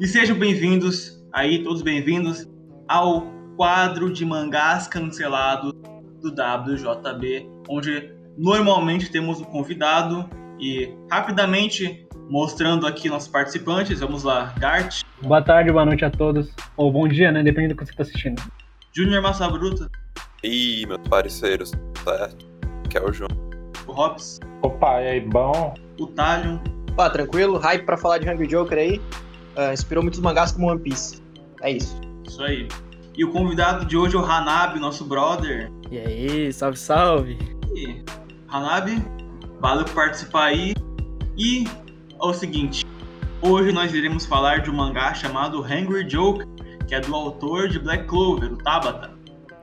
E sejam bem-vindos aí, todos bem-vindos ao quadro de mangás cancelados do WJB, onde normalmente temos um convidado e rapidamente mostrando aqui nossos participantes. Vamos lá, Gart. Boa tarde, boa noite a todos. Ou bom dia, né? Dependendo do que você está assistindo. Júnior Massa Bruta. Ih, meus parceiros, certo? Que é o João. O Hobbs. Opa, e aí, bom? O Talion. Pá, tranquilo, hype pra falar de Hungry Joker aí. Uh, inspirou muitos mangás como One Piece. É isso. Isso aí. E o convidado de hoje é o Hanabi, nosso brother. E aí, salve, salve. E Hanabi, valeu por participar aí. E é o seguinte, hoje nós iremos falar de um mangá chamado Hungry Joker, que é do autor de Black Clover, o Tabata.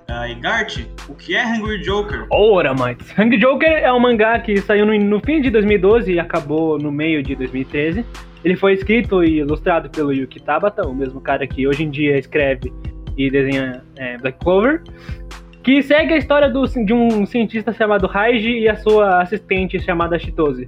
Uh, e Gart, o que é Hungry Joker? Ora, mas Hungry Joker é um mangá que saiu no, no, fim de 2012 e acabou no meio de 2013. Ele foi escrito e ilustrado pelo Yuki Tabata, o mesmo cara que hoje em dia escreve e desenha é, Black Clover, que segue a história do, de um cientista chamado Raiji e a sua assistente chamada Chitose.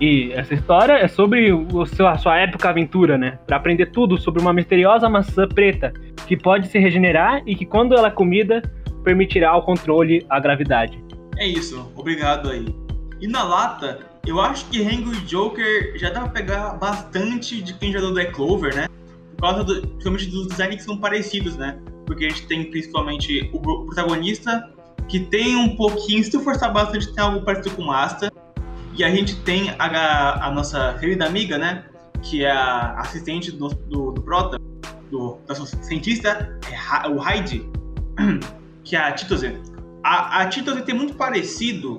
E essa história é sobre o seu, a sua época aventura, né? Para aprender tudo sobre uma misteriosa maçã preta que pode se regenerar e que, quando ela é comida, permitirá ao controle a gravidade. É isso, obrigado aí. E na lata, eu acho que Hangry Joker já dá pra pegar bastante de quem já deu Black Clover, né? Por causa do, principalmente dos designs que são parecidos, né? Porque a gente tem principalmente o protagonista, que tem um pouquinho, se forçar bastante, tem algo parecido com Asta e a gente tem a, a nossa querida amiga, né? Que é a assistente do, do, do Prota, do nosso cientista, é o Heidi, que é a Titose. A, a Titose tem muito parecido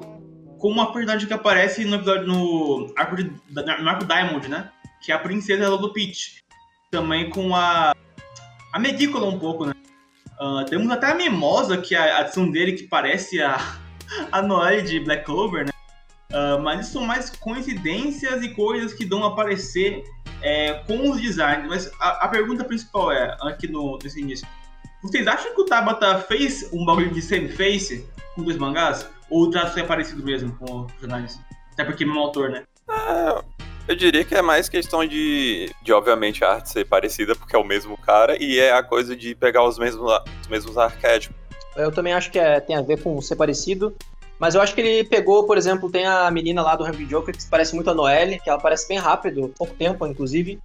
com uma personagem que aparece no episódio no arco, de, no arco Diamond, né? Que é a princesa Lolo Peach. Também com a. A Medícola um pouco, né? Uh, temos até a Mimosa, que é a adição dele, que parece a, a Noelle de Black Clover, né? Uh, mas isso são mais coincidências e coisas que dão a aparecer é, com os designs. Mas a, a, pergunta principal é, aqui no, nesse início, vocês acham que o Tabata fez um bagulho de semi-face com dois mangás? Ou o traço é parecido mesmo com os personagens? Até porque é o mesmo autor, né? Ah, eu diria que é mais questão de, de, obviamente, a arte ser parecida, porque é o mesmo cara, e é a coisa de pegar os mesmos, os mesmos arquétipos. Eu também acho que é, tem a ver com ser parecido. Mas eu acho que ele pegou, por exemplo, tem a menina lá do Hungry Joker que parece muito a Noelle, que ela parece bem rápido, pouco tempo, inclusive.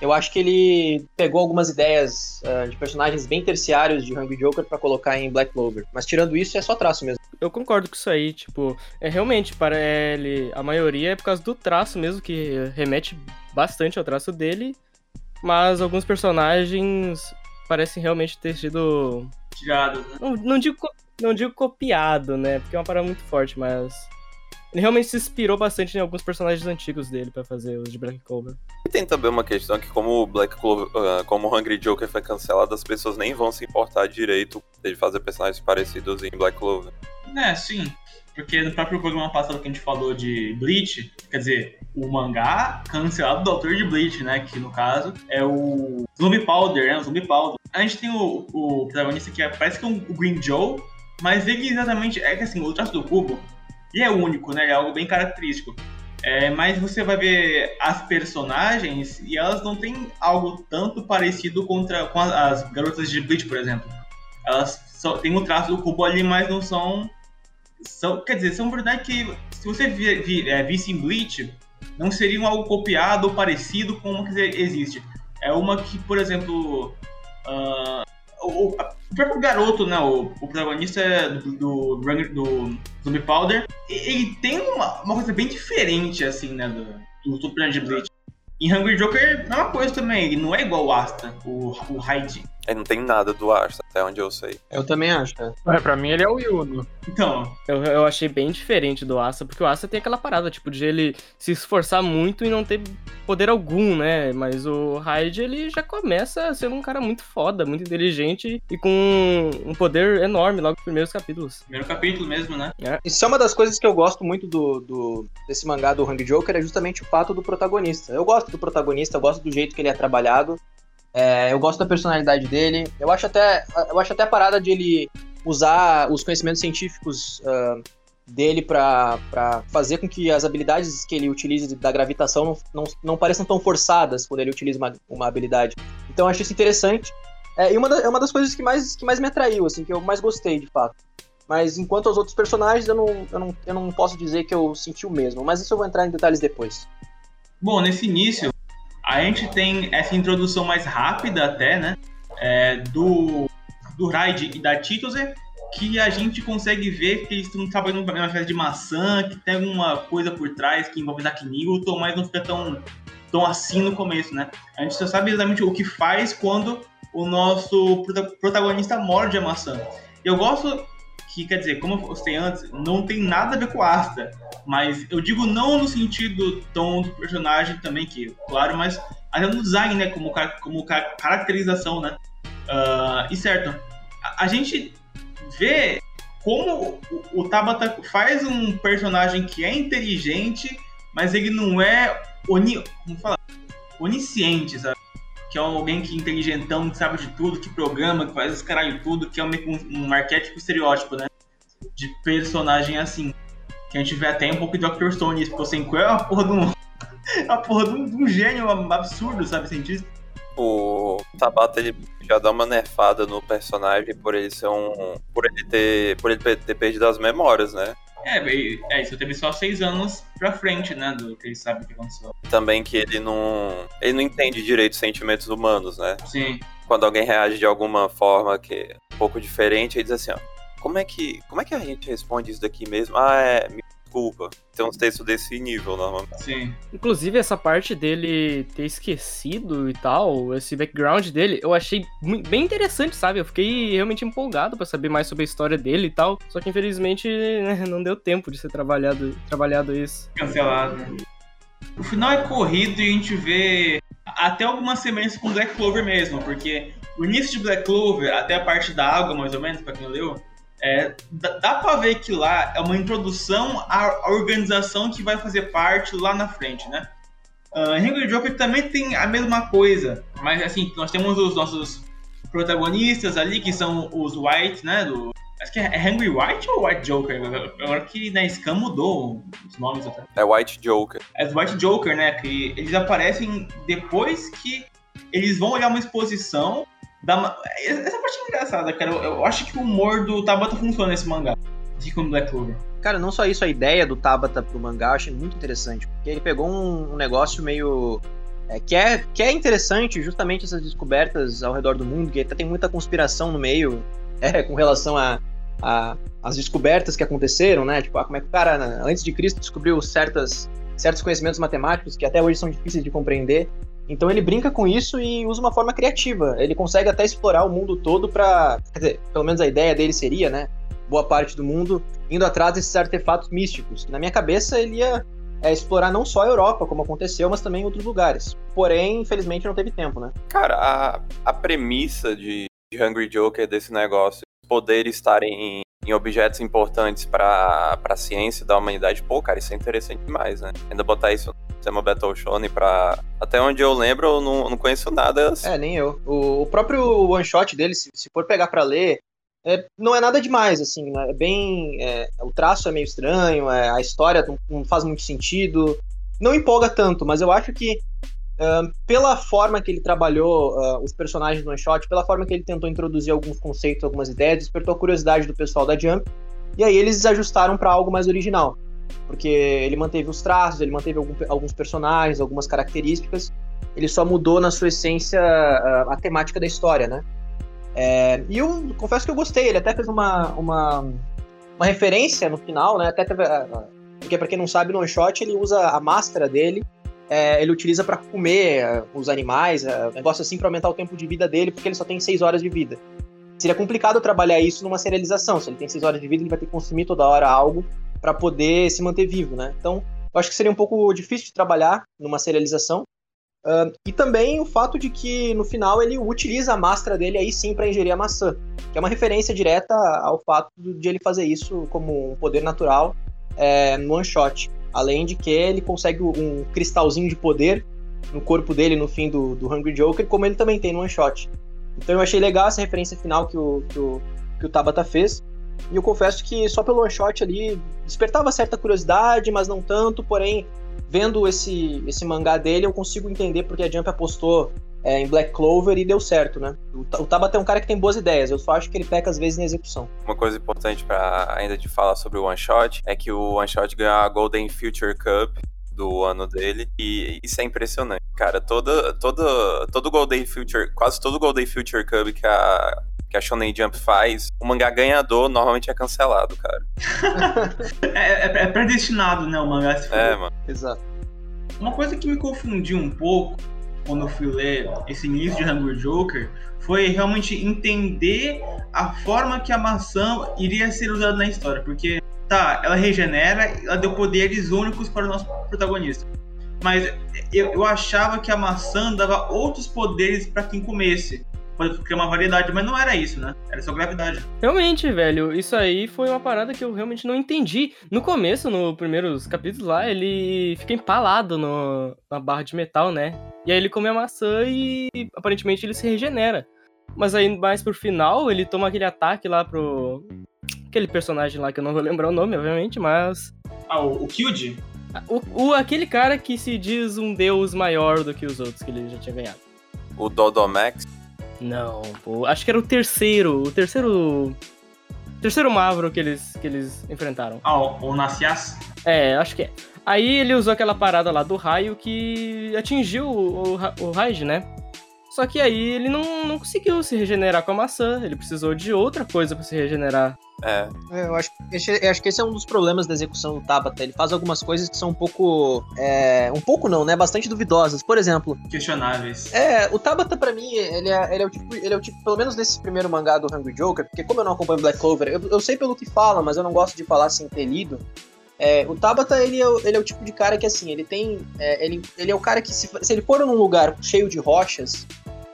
Eu acho que ele pegou algumas ideias uh, de personagens bem terciários de Hungry Joker para colocar em Black Clover. Mas tirando isso, é só traço mesmo. Eu concordo com isso aí, tipo, é realmente para ele, a maioria é por causa do traço mesmo que remete bastante ao traço dele, mas alguns personagens parecem realmente ter sido tirados, né? Não, não digo não digo copiado, né? Porque é uma parada muito forte, mas. Ele realmente se inspirou bastante em alguns personagens antigos dele para fazer os de Black Clover. E tem também uma questão que como Black Clover, uh, como Hungry Joker foi cancelado, as pessoas nem vão se importar direito de fazer personagens parecidos em Black Clover. É, sim. Porque no próprio programa passado que a gente falou de Bleach, quer dizer, o mangá cancelado do autor de Bleach, né? Que no caso é o Zombie Powder, né? O Zombie Powder. A gente tem o, o protagonista que é, parece que é um, o Green Joe, mas ele exatamente. É que assim, o traço do cubo ele é único, né? É algo bem característico. É, mas você vai ver as personagens e elas não têm algo tanto parecido contra, com as garotas de Bleach, por exemplo. Elas só têm o traço do cubo ali, mas não são. são quer dizer, são verdade que se você vi, vi, é, visse em Bleach, não seriam algo copiado ou parecido com uma que existe. É uma que, por exemplo. Uh, o, o, próprio garoto, né, o, o protagonista do, do, do, Zombie Powder, ele tem uma, uma coisa bem diferente, assim, né, do, do Super de Bleach. Em Hungry Joker é uma coisa também, ele não é igual o Asta, o, o Hyde. Ele não tem nada do Asta, até onde eu sei. Eu também acho, é. é pra mim ele é o Yuno. Então. Eu, eu achei bem diferente do Asta, porque o Asta tem aquela parada, tipo, de ele se esforçar muito e não ter poder algum, né? Mas o Hyde, ele já começa sendo um cara muito foda, muito inteligente e com um poder enorme logo nos primeiros capítulos. Primeiro capítulo mesmo, né? É. Isso é uma das coisas que eu gosto muito do, do desse mangá do Hungry Joker, é justamente o fato do protagonista. Eu gosto do protagonista, eu gosto do jeito que ele é trabalhado. É, eu gosto da personalidade dele. Eu acho até, eu acho até a parada de ele usar os conhecimentos científicos uh, dele para fazer com que as habilidades que ele utilize da gravitação não, não, não pareçam tão forçadas quando ele utiliza uma, uma habilidade. Então eu acho isso interessante. É, e uma, da, é uma das coisas que mais, que mais me atraiu, assim, que eu mais gostei, de fato. Mas enquanto aos outros personagens, eu não, eu, não, eu não posso dizer que eu senti o mesmo. Mas isso eu vou entrar em detalhes depois. Bom, nesse início, a gente tem essa introdução mais rápida até, né? É, do, do Raid e da Tituse, que a gente consegue ver que eles estão trabalhando numa espécie de maçã, que tem alguma coisa por trás que envolve Dark Newton, mas não fica tão, tão assim no começo, né? A gente só sabe exatamente o que faz quando o nosso protagonista morde a maçã. Eu gosto que, quer dizer, como eu postei antes, não tem nada a ver com Asta, mas eu digo não no sentido tom do personagem também, que, claro, mas até no design, né, como, como caracterização, né. Uh, e certo, a, a, gente vê como o, o Tabata faz um personagem que é inteligente, mas ele não é oni, como fala? onisciente, sabe? Que é alguém que é inteligentão, que sabe de tudo, que programa, que faz os caralho tudo, que é um, um, arquétipo estereótipo, né? De personagem assim. Que a gente vê até um pouco de Dr. Stone isso, porque o Senku é uma porra de um. uma porra de um, de um gênio absurdo, sabe, cientista? O Tabata ele já dá uma nerfada no personagem por ele ser um. por ele ter. por ele ter perdido as memórias, né? É, é isso, teve só seis anos pra frente, né, do que ele sabe o que aconteceu. Também que ele não. ele não entende direito os sentimentos humanos, né? Sim. Quando alguém reage de alguma forma que é um pouco diferente, ele diz assim, ó. Como é que. Como é que a gente responde isso daqui mesmo? Ah, é desculpa. Tem uns textos desse nível, normalmente. Sim. Inclusive, essa parte dele ter esquecido e tal, esse background dele, eu achei bem interessante, sabe? Eu fiquei realmente empolgado para saber mais sobre a história dele e tal. Só que, infelizmente, né, não deu tempo de ser trabalhado, trabalhado isso. Cancelado. O final é corrido e a gente vê até algumas semelhanças com Black Clover mesmo, porque o início de Black Clover, até a parte da água, mais ou menos, pra quem leu, é, dá, dá pra ver que lá é uma introdução à organização que vai fazer parte lá na frente, né? Uh, Hungry Joker também tem a mesma coisa, mas assim, nós temos os nossos protagonistas ali, que são os White, né? Do, acho que é Hungry White ou White Joker? Agora que na Scam mudou os nomes até. É White Joker. É White Joker, né? Que eles aparecem depois que eles vão olhar uma exposição Essa parte é engraçada, cara. Eu, eu, acho que o humor do Tabata funciona nesse mangá. Assim como Black Clover. Cara, não só isso, a ideia do Tabata pro mangá eu achei muito interessante. Porque ele pegou um, um negócio meio. É, que, é, que é interessante, justamente essas descobertas ao redor do mundo, que até tem muita conspiração no meio, é, com relação a, a, as descobertas que aconteceram, né? Tipo, ah, como é que o cara, antes de Cristo, descobriu certas, certos conhecimentos matemáticos que até hoje são difíceis de compreender. Então ele brinca com isso e usa uma forma criativa. Ele consegue até explorar o mundo todo para, quer dizer, pelo menos a ideia dele seria, né, boa parte do mundo indo atrás desses artefatos místicos. Na minha cabeça ele ia é, explorar não só a Europa, como aconteceu, mas também outros lugares. Porém, infelizmente não teve tempo, né? Cara, a, a premissa de, de Hungry Joker desse negócio, poderes estarem em objetos importantes para a ciência da humanidade, pô, cara, isso é interessante demais, né? Ainda botar isso no sistema Battle Shonen pra. Até onde eu lembro, eu não, não conheço nada. É, nem eu. O, o próprio one shot dele, se, se for pegar para ler, é, não é nada demais, assim, né? É bem. É, o traço é meio estranho, é, a história não, não, faz muito sentido. Não empolga tanto, mas eu acho que Pela forma que ele trabalhou uh, os personagens do One Shot, pela forma que ele tentou introduzir alguns conceitos, algumas ideias, despertou a curiosidade do pessoal da Jump. E aí eles ajustaram para algo mais original. Porque ele manteve os traços, ele manteve algum, alguns personagens, algumas características. Ele só mudou na sua essência uh, a temática da história, né? É, e eu confesso que eu gostei. Ele até fez uma, uma, uma referência no final, né? Até teve, porque para quem não sabe, no One Shot ele usa a máscara dele é, ele utiliza para comer é, os animais, é, negócio assim para aumentar o tempo de vida dele, porque ele só tem 6 horas de vida. Seria complicado trabalhar isso numa serialização. Se ele tem 6 horas de vida, ele vai ter que consumir toda hora algo para poder se manter vivo, né? Então, eu acho que seria um pouco difícil de trabalhar numa serialização. Uh, e também o fato de que no final ele utiliza a máscara dele aí sim para ingerir a maçã, que é uma referência direta ao fato de ele fazer isso como um poder natural é, no one shot. Além de que ele consegue um cristalzinho de poder no corpo dele no fim do, do Hungry Joker, como ele também tem no One Shot. Então eu achei legal essa referência final que o, que o, que o Tabata fez. E eu confesso que só pelo one shot ali despertava certa curiosidade, mas não tanto. Porém, vendo esse, esse mangá dele, eu consigo entender porque a Jump apostou é, em Black Clover e deu certo, né? O, o Tabata é um cara que tem boas ideias, eu só acho que ele peca às vezes na execução. Uma coisa importante para ainda de falar sobre o One Shot é que o One Shot ganhou a Golden Future Cup do ano dele e isso é impressionante, cara. Toda, toda, todo Golden Future, quase todo Golden Future Cup que a que a Shonen Jump faz, o mangá ganhador normalmente é cancelado, cara. é, é, é, predestinado, né, o mangá se for. É, mano. Exato. Uma coisa que me confundiu um pouco quando eu fui ler esse início de Hungry Joker foi realmente entender a forma que a maçã iria ser usada na história, porque tá, ela regenera, ela deu poderes únicos para o nosso protagonista. Mas eu, eu achava que a maçã dava outros poderes para quem comesse pode criar uma variedade, mas não era isso, né? Era só gravidade. Realmente, velho, isso aí foi uma parada que eu realmente não entendi. No começo, nos primeiros capítulos lá, ele fica empalado no, na barra de metal, né? E aí ele come a maçã e aparentemente ele se regenera. Mas aí, mais pro final, ele toma aquele ataque lá pro. Aquele personagem lá que eu não vou lembrar o nome, obviamente, mas. Ah, o, o Kyuji? O, o, aquele cara que se diz um deus maior do que os outros que ele já tinha ganhado. O Dodomax? Não, pô, acho que era o terceiro, o terceiro terceiro Mavro que eles, que eles enfrentaram. Ah, o, o Nacias? É, acho que é. Aí ele usou aquela parada lá do raio que atingiu o, o, o Raid, né? Só que aí ele não, não conseguiu se regenerar com a maçã, ele precisou de outra coisa para se regenerar. É. é. Eu acho, eu acho que esse é um dos problemas da execução do Tabata. Ele faz algumas coisas que são um pouco. É, um pouco não, né? Bastante duvidosas. Por exemplo. Questionáveis. É, o Tabata, pra mim, ele é, ele é, o, tipo, ele é o tipo, pelo menos nesse primeiro mangá do Hungry Joker, porque como eu não acompanho Black Clover, eu, eu sei pelo que fala, mas eu não gosto de falar sem ter lido. É, o Tabata, ele é, ele é o tipo de cara que, assim, ele tem. É, ele, ele é o cara que, se, se ele for num lugar cheio de rochas,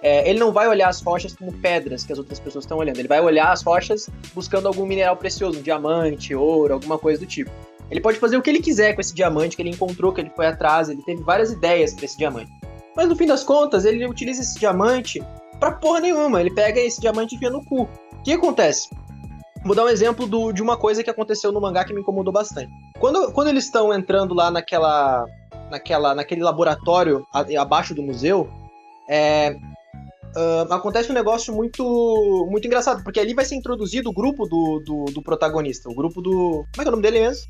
é, ele não vai olhar as rochas como pedras que as outras pessoas estão olhando. Ele vai olhar as rochas buscando algum mineral precioso, um diamante, ouro, alguma coisa do tipo. Ele pode fazer o que ele quiser com esse diamante que ele encontrou, que ele foi atrás, ele teve várias ideias para esse diamante. Mas no fim das contas, ele utiliza esse diamante pra porra nenhuma. Ele pega esse diamante e enfia no cu. O que acontece? Vou dar um exemplo do, de uma coisa que aconteceu no mangá que me incomodou bastante. Quando, quando eles estão entrando lá naquela, naquela, naquele laboratório abaixo do museu, é, Uh, acontece um negócio muito muito engraçado, porque ali vai ser introduzido o grupo do, do, do protagonista, o grupo do. Como é que é o nome dele mesmo?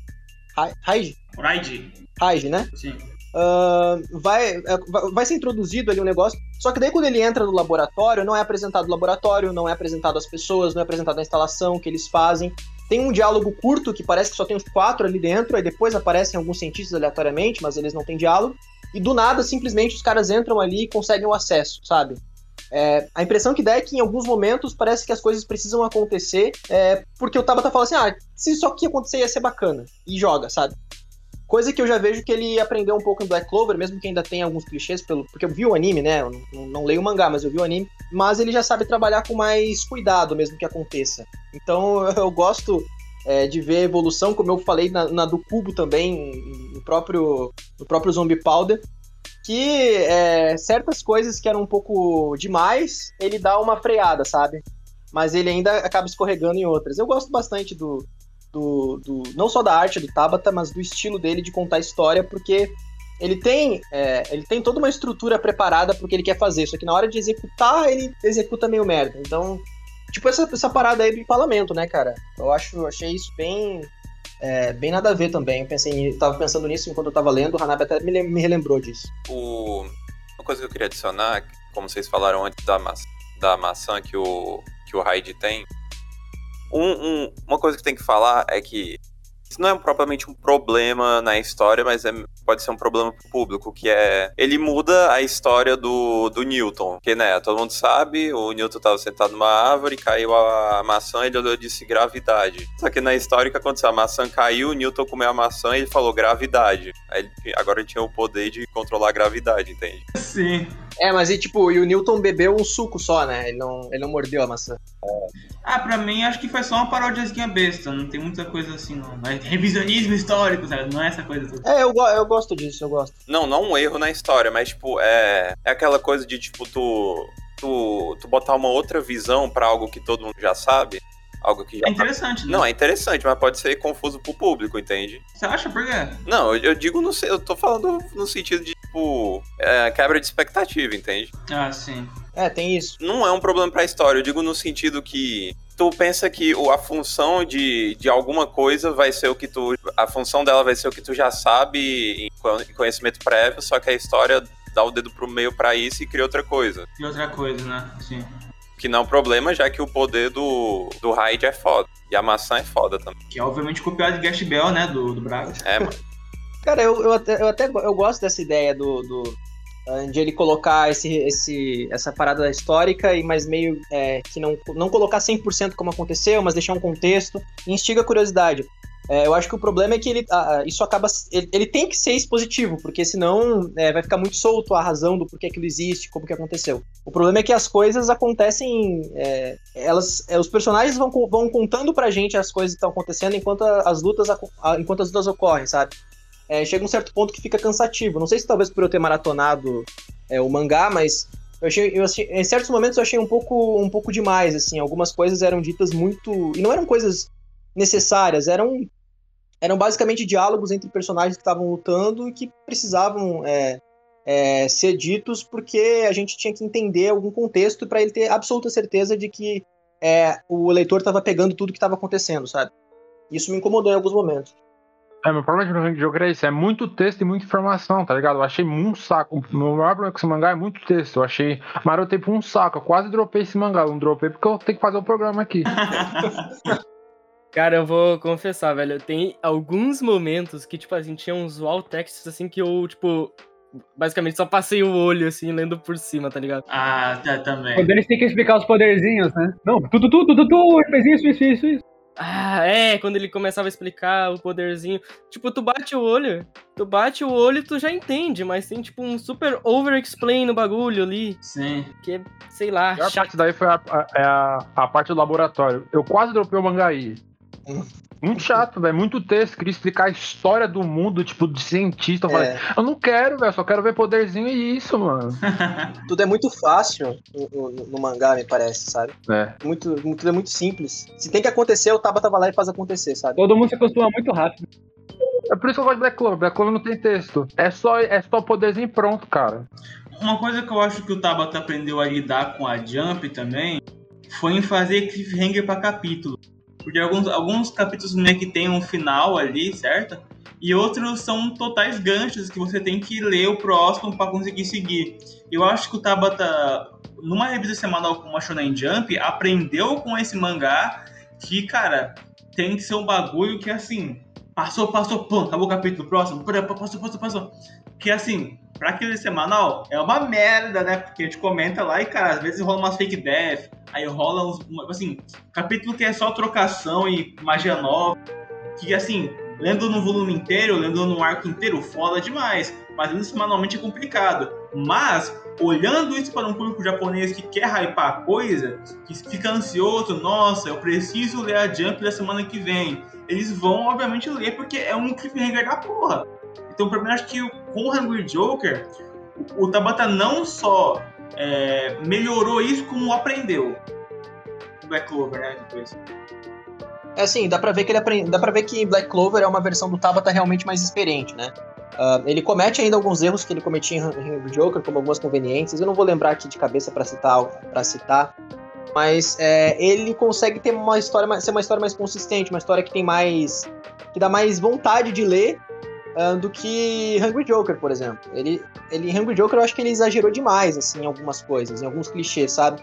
Raid? Raid. Raid, né? Sim. Uh, vai, é, vai ser introduzido ali um negócio. Só que daí quando ele entra no laboratório, não é apresentado o laboratório, não é apresentado as pessoas, não é apresentado a instalação que eles fazem. Tem um diálogo curto que parece que só tem os quatro ali dentro, aí depois aparecem alguns cientistas aleatoriamente, mas eles não têm diálogo. E do nada, simplesmente, os caras entram ali e conseguem o acesso, sabe? É, a impressão que dá é que em alguns momentos parece que as coisas precisam acontecer, é, porque o Tabata fala assim: ah, se só que acontecer ia ser bacana, e joga, sabe? Coisa que eu já vejo que ele aprendeu um pouco em Black Clover, mesmo que ainda tem alguns clichês, pelo, porque eu vi o anime, né? Eu não, não leio o mangá, mas eu vi o anime. Mas ele já sabe trabalhar com mais cuidado, mesmo que aconteça. Então eu gosto é, de ver a evolução, como eu falei na, na do Cubo também, no próprio, no próprio Zombie Powder, que é, certas coisas que eram um pouco demais, ele dá uma freada, sabe? Mas ele ainda acaba escorregando em outras. Eu gosto bastante do, do, do não só da arte do Tabata, mas do estilo dele de contar história, porque ele tem, é, ele tem toda uma estrutura preparada para o que ele quer fazer, só que na hora de executar, ele executa meio merda. Então, tipo essa, essa parada aí do parlamento, né, cara? Eu acho, achei isso bem, é, bem nada a ver também. Eu pensei, eu tava pensando nisso enquanto eu tava lendo, o Hanabi até me, me relembrou disso. O... Uma coisa que eu queria adicionar, como vocês falaram antes da, ma da maçã que o, que o Hyde tem, um, um, uma coisa que tem que falar é que isso não é propriamente um problema na história, mas é, pode ser um problema pro público, que é. Ele muda a história do, do Newton. Que, né, todo mundo sabe, o Newton estava sentado numa árvore, caiu a maçã, ele olhou e disse gravidade. Só que na história o que aconteceu? A maçã caiu, o Newton comeu a maçã e ele falou gravidade. Aí, agora ele tinha o poder de controlar a gravidade, entende? Sim. É, mas e tipo, e o Newton bebeu um suco só, né? Ele não, ele não mordeu a maçã. Ah, pra mim acho que foi só uma paródiazinha besta, não tem muita coisa assim, não. É revisionismo histórico, sabe? Não é essa coisa toda. É, eu, eu gosto disso, eu gosto. Não, não um erro na história, mas tipo, é, é aquela coisa de tipo, tu, tu, tu botar uma outra visão para algo que todo mundo já sabe Algo que já É interessante, né? Não, é interessante, mas pode ser confuso pro público, entende? Você acha por quê? Não, eu, eu digo no se- eu tô falando no sentido de, tipo, é, quebra de expectativa, entende? Ah, sim. É, tem isso. Não é um problema pra história, eu digo no sentido que tu pensa que a função de, de alguma coisa vai ser o que tu. A função dela vai ser o que tu já sabe em co- em conhecimento prévio, só que a história dá o dedo pro meio pra isso e cria outra coisa. E outra coisa, né? Sim. Que não é um problema, já que o poder do, do Hyde é foda. E a maçã é foda também. Que é obviamente copiado de Gash Bell, né? Do, do Braga. É, mano. Cara, eu, eu até, eu até eu gosto dessa ideia do, do ah, de ele colocar esse, esse, essa parada histórica e mais meio é, que não, não colocar 100% como aconteceu, mas deixar um contexto instiga a curiosidade. É, eu acho que o problema é que ele, ah, ah, isso acaba. Ele, ele tem que ser expositivo, porque senão é, vai ficar muito solto a razão do porquê aquilo existe, como que aconteceu. O problema é que as coisas acontecem. é, elas, é, os personagens vão, vão contando pra gente as coisas que estão acontecendo enquanto as lutas, enquanto as lutas ocorrem, sabe? É, chega um certo ponto que fica cansativo. Não sei se talvez por eu ter maratonado é, o mangá, mas eu achei, eu achei- em certos momentos eu achei um pouco, um pouco demais, assim. Algumas coisas eram ditas muito. E não eram coisas necessárias, eram, eram basicamente diálogos entre personagens que estavam lutando e que precisavam é, é, ser ditos porque a gente tinha que entender algum contexto para ele ter absoluta certeza de que é, o leitor estava pegando tudo que estava acontecendo, sabe? Isso me incomodou em alguns momentos. É, meu problema de Rank Joker é isso, é muito texto e muita informação, tá ligado? Eu achei muito saco. O meu maior problema com esse mangá é muito texto. Eu achei marotei por um saco. Eu quase dropei esse mangá. Não dropei porque eu tenho que fazer o programa aqui. Cara, eu vou confessar, velho. Tem alguns momentos que, tipo assim, tinha uns wall texts assim que eu, tipo, basicamente só passei o olho, assim, lendo por cima, tá ligado? Ah, tá, também. Quando eles têm que explicar os poderzinhos, né? Não, tudo, tudo, tudo, tudo, ele fez isso, isso, isso, isso. Ah, é, quando ele começava a explicar o poderzinho. Tipo, tu bate o olho, tu bate o olho e tu já entende, mas tem, tipo, um super over-explain no bagulho ali, Sim. que é, sei lá, A parte daí foi a, a, é a, a parte do laboratório. Eu quase dropei o mangá aí. Muito chato, velho. Muito texto. Queria explicar a história do mundo, tipo, de cientista. Eu falei, É, eu não quero, velho. Só quero ver poderzinho e isso, mano. tudo é muito fácil no, no- no mangá, me parece, sabe? É. Muito, tudo é muito simples. Se tem que acontecer, o Tabata vai lá e faz acontecer, sabe? Todo mundo se acostuma muito rápido. É por isso que eu gosto de Black Clover. Black Clover não tem texto. É só, é só poderzinho e pronto, cara. Uma coisa que eu acho que o Tabata aprendeu a lidar com a Jump também foi em fazer cliffhanger pra capítulo. Porque alguns, alguns capítulos meio que tem um final ali, certo? E outros são totais ganchos que você tem que ler o próximo pra conseguir seguir. Eu acho que o Tabata, numa revista semanal como a Shonen Jump, aprendeu com esse mangá que, cara, tem que ser um bagulho que assim, passou, passou, pum, acabou o capítulo próximo, passou, passou, passou. Que assim, pra aquele semanal, é uma merda, né? Porque a gente comenta lá e, cara, às vezes rola umas fake death, aí rola uns. Assim, capítulo que é só trocação e magia nova. Que, assim, lendo no volume inteiro, lendo no arco inteiro, foda demais. Mas lendo semanalmente é complicado. Mas, olhando isso para um público japonês que quer hypar a coisa, que fica ansioso, nossa, eu preciso ler a Jump da semana que vem. Eles vão, obviamente, ler porque é um cliffhanger da porra. Então, pra mim, acho que com o Hungry Joker, o Tabata não só é, melhorou isso, como aprendeu. Black Clover, né? Depois. É assim, dá pra ver que ele aprende, dá para ver que Black Clover é uma versão do Tabata realmente mais experiente, né? Ah, ele comete ainda alguns erros que ele cometia em Hungry Joker, como algumas conveniências. Eu não vou lembrar aqui de cabeça pra citar, para citar, mas é, ele consegue ter uma história, ser uma história mais consistente, uma história que tem mais, que dá mais vontade de ler ah, do que Hungry Joker, por exemplo. Ele, ele em Hungry Joker eu acho que ele exagerou demais, assim, em algumas coisas, em alguns clichês, sabe?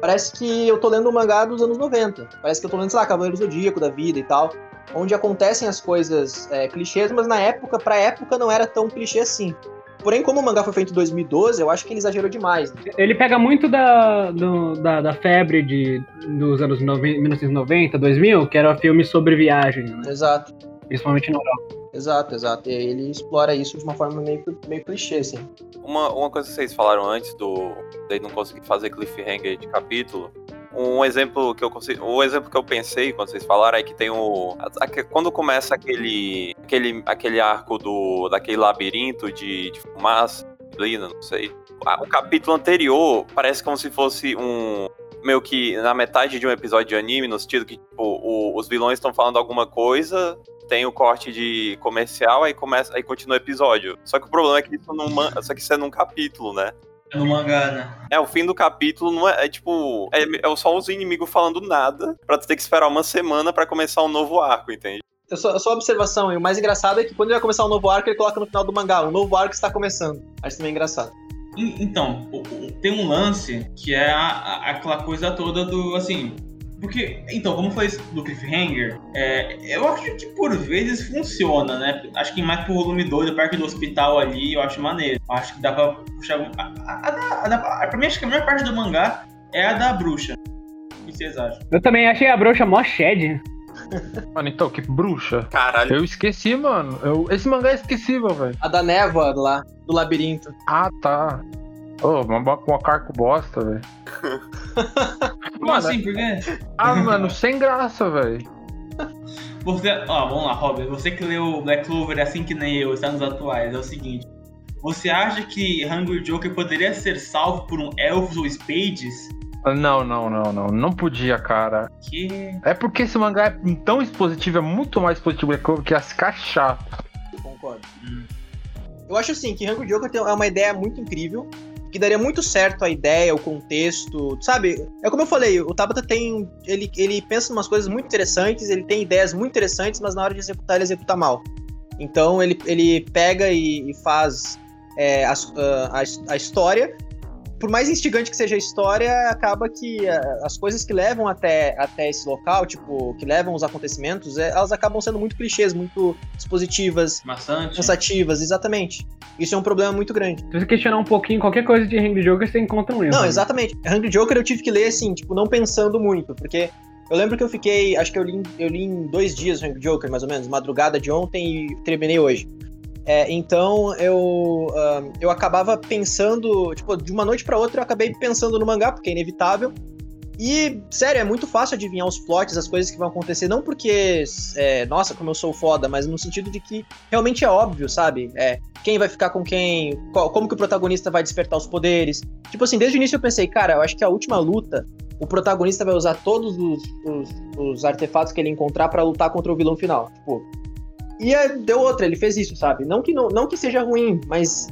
Parece que eu tô lendo um mangá dos anos 90. Parece que eu tô lendo, sei lá, Cavaleiro Zodíaco da vida e tal. Onde acontecem as coisas é, clichês, mas na época, pra época, não era tão clichê assim. Porém, como o mangá foi feito em 2012, eu acho que ele exagerou demais. né? Ele pega muito da, do- da, da febre de, dos anos 90, 1990, 2000, que era filme sobre viagem, né? Exato, principalmente na Europa. exato, exato. E aí ele explora isso de uma forma meio, meio clichê, assim. Uma, uma coisa que vocês falaram antes do de não conseguir fazer cliffhanger de capítulo. Um exemplo que eu consigo, o exemplo que eu pensei quando vocês falaram é que tem o quando começa aquele aquele aquele arco do daquele labirinto de, de fumaça, neblina, não sei. O capítulo anterior parece como se fosse um meio que na metade de um episódio de anime, no sentido que, tipo, o- os vilões estão falando alguma coisa, tem o corte de comercial, aí começa, aí continua o episódio. Só que o problema é que isso não só que isso é num capítulo, né? No mangá, né? É, o fim do capítulo não é, é tipo, é, é só os inimigos falando nada, pra tu ter que esperar uma semana pra começar um novo arco, entende? Eu só, só uma observação, e o mais engraçado é que quando ele vai começar um novo arco, ele coloca no final do mangá, um novo arco está começando. Acho também engraçado. Então, o- o- tem um lance que é a- a- aquela coisa toda do, assim... Porque, então, como foi do Cliffhanger, é, eu acho que por vezes funciona, né? Acho que mais pro volume 2, do Parque do Hospital ali, eu acho maneiro. Acho que dá pra puxar... A, a, a, da- a, da- pra mim, acho que a melhor parte do mangá é a da bruxa. O que vocês acham? Eu também achei a bruxa mó shed. Mano, então, que bruxa. Caralho. Eu esqueci, mano. Eu- esse mangá é esquecível, velho. A da névoa lá, do labirinto. Ah, tá. Ô, uma, uma carco bosta, velho. Como Mano, assim? Por quê? Ah, mano, sem graça, velho. Você, ó, vamos lá, Robert. Você que leu Black Clover assim que nem eu, está nos atuais, é o seguinte. Você acha que Hungry Joker poderia ser salvo por um Elfos ou Spades? Não, não, não, não. Não podia, cara. Que. É porque esse mangá é tão expositivo, é muito mais expositivo que Clover, que ia ficar chato. Concordo. Hum. Eu acho assim que Hungry Joker é uma ideia muito incrível, que daria muito certo a ideia, o contexto, sabe? É como eu falei, o Tabata tem, ele, ele pensa em umas coisas muito interessantes, ele tem ideias muito interessantes, mas na hora de executar ele executa mal. Então ele, ele pega e, e faz é, a, a, a história. Por mais instigante que seja a história, acaba que ah, as coisas que levam até, até esse local, tipo, que levam os acontecimentos, é, elas acabam sendo muito clichês, muito expositivas, Maçante? cansativas, exatamente. Isso é um problema muito grande. Se você questionar um pouquinho qualquer coisa de Hungry Joker, você encontra um erro. Não, né? exatamente. Hungry Joker eu tive que ler assim, tipo, não pensando muito, porque eu lembro que eu fiquei, acho que eu li, em- eu li em dois dias Hungry Joker, mais ou menos, madrugada de ontem e terminei hoje. É, então eu ah, eu acabava pensando, tipo, de uma noite pra outra eu acabei pensando no mangá, porque é inevitável. E, sério, é muito fácil adivinhar os plots, as coisas que vão acontecer, não porque, é, nossa, como eu sou foda, mas no sentido de que realmente é óbvio, sabe? É, quem vai ficar com quem, qual- como que o protagonista vai despertar os poderes. Tipo assim, desde o início eu pensei, cara, eu acho que a última luta, o protagonista vai usar todos os, os- os artefatos que ele encontrar pra lutar contra o vilão final. Tipo. E aí deu outra, ele fez isso, sabe? Não que, não, não que seja ruim, mas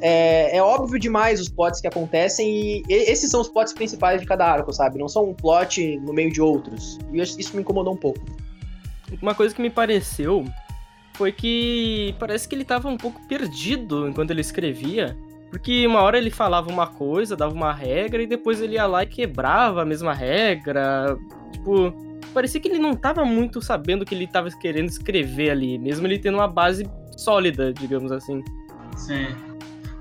é, é óbvio demais os plots que acontecem e, esses são os plots principais de cada arco, sabe? Não são um plot no meio de outros. E isso me incomodou um pouco. Uma coisa que me pareceu foi que parece que ele tava um pouco perdido enquanto ele escrevia. Porque uma hora ele falava uma coisa, dava uma regra, e depois ele ia lá e quebrava a mesma regra. Tipo, parecia que ele não tava muito sabendo o que ele tava querendo escrever ali, mesmo ele tendo uma base sólida, digamos assim. Sim.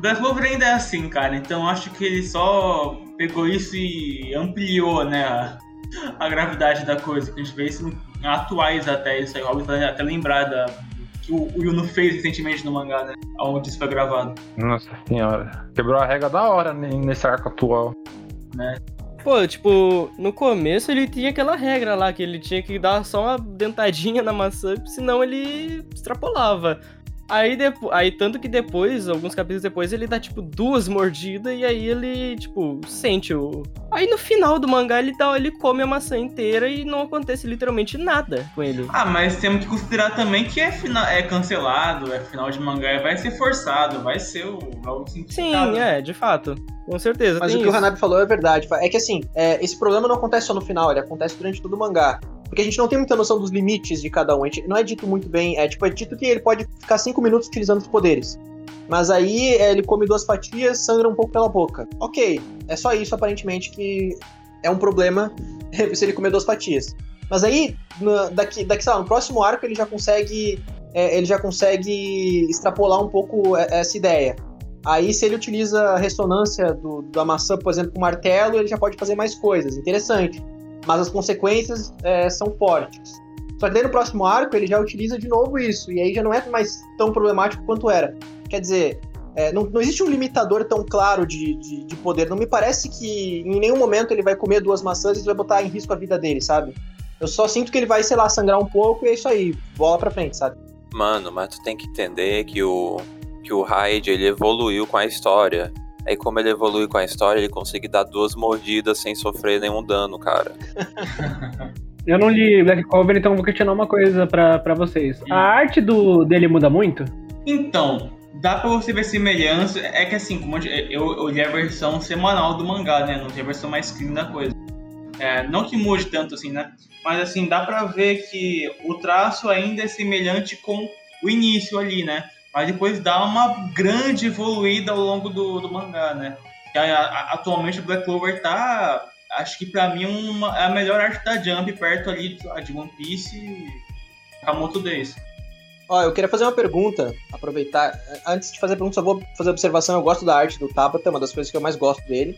Black Clover ainda é assim, cara. Então acho que ele só pegou isso e ampliou, né, a, a gravidade da coisa. Que a gente vê isso em atuais até. Isso aí, o Robin vai até lembrar da, que o, o Yuno fez recentemente no mangá, né? Onde isso foi gravado. Nossa senhora. Quebrou a regra da hora né, nesse arco atual. Pô, tipo, no começo ele tinha aquela regra lá que ele tinha que dar só uma dentadinha na maçã, senão ele extrapolava. Aí, depo... aí tanto que depois, alguns capítulos depois, ele dá, tipo, duas mordidas e aí ele, tipo, sente o. Aí no final do mangá ele dá, ele come a maçã inteira e não acontece literalmente nada com ele. Ah, mas temos que considerar também que é, fina, é cancelado, é final de mangá, vai ser forçado, vai ser o, algo simplificado. Sim, é, de fato. Com certeza. Mas tem o que o isso. Hanabi falou é verdade. É que assim, é, esse problema não acontece só no final, ele acontece durante todo o mangá. Porque a gente não tem muita noção dos limites de cada um. Gente, não é dito muito bem. É tipo, é dito que ele pode ficar cinco minutos utilizando os poderes. Mas aí é, ele come duas fatias, sangra um pouco pela boca. Ok, é só isso aparentemente que é um problema se ele comer duas fatias. Mas aí, daqui, daqui, sei lá, no próximo arco ele já consegue. é, ele já consegue extrapolar um pouco é, essa ideia. Aí, se ele utiliza a ressonância do, da maçã, por exemplo, com martelo, ele já pode fazer mais coisas. Interessante. Mas as consequências é, são fortes. Só que daí no próximo arco ele já utiliza de novo isso. E aí já não é mais tão problemático quanto era. Quer dizer, é, não, não existe um limitador tão claro de, de, de poder. Não me parece que em nenhum momento ele vai comer duas maçãs e vai botar em risco a vida dele, sabe? Eu só sinto que ele vai, sei lá, sangrar um pouco e é isso aí. Bola pra frente, sabe? Mano, mas tu tem que entender que o que o Hyde ele evoluiu com a história. Aí como ele evolui com a história, ele consegue dar duas mordidas sem sofrer nenhum dano, cara. Eu não li Black Clover, então vou questionar uma coisa pra, pra vocês. A arte do, dele muda muito? Então, dá pra você ver semelhança. É que assim, como eu, eu, eu li a versão semanal do mangá, né? Não tem a versão mais clean da coisa. É, não que mude tanto assim, né? Mas assim, dá pra ver que o traço ainda é semelhante com o início ali, né? Mas depois dá uma grande evoluída ao longo do, do mangá, né? A, a, atualmente o Black Clover tá acho que pra mim uma, é a melhor arte da Jump, perto ali de One Piece e Kamoto Days. Ó, eu queria fazer uma pergunta, aproveitar. Antes de fazer a pergunta, só vou fazer observação. Eu gosto da arte do Tabata, é uma das coisas que eu mais gosto dele.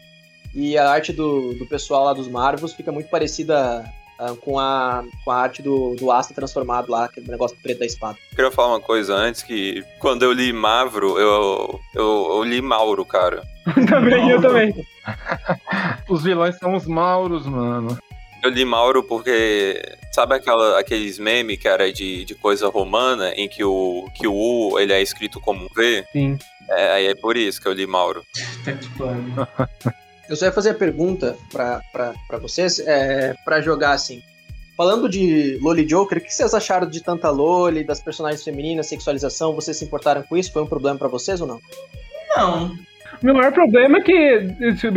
E a arte do, do pessoal lá dos Marvels fica muito parecida uh, com, a, com a arte do, do Asta transformado lá, aquele negócio preto da espada. Eu queria falar uma coisa antes, que quando eu li Mavro, eu, eu, eu li Mauro, cara. também, eu também. Os vilões são os Mauros, mano. Eu li Mauro porque. Sabe aquela, aqueles memes que era de, de coisa romana, em que o, que o U ele é escrito como um V? Sim. É, aí é por isso que eu li Mauro. Tá que pariu. Eu só ia fazer a pergunta pra vocês, é, pra jogar assim. Falando de Loli Joker, o que vocês acharam de tanta Loli, das personagens femininas, sexualização? Vocês se importaram com isso? Foi um problema pra vocês ou não? Não, O meu maior problema é que se o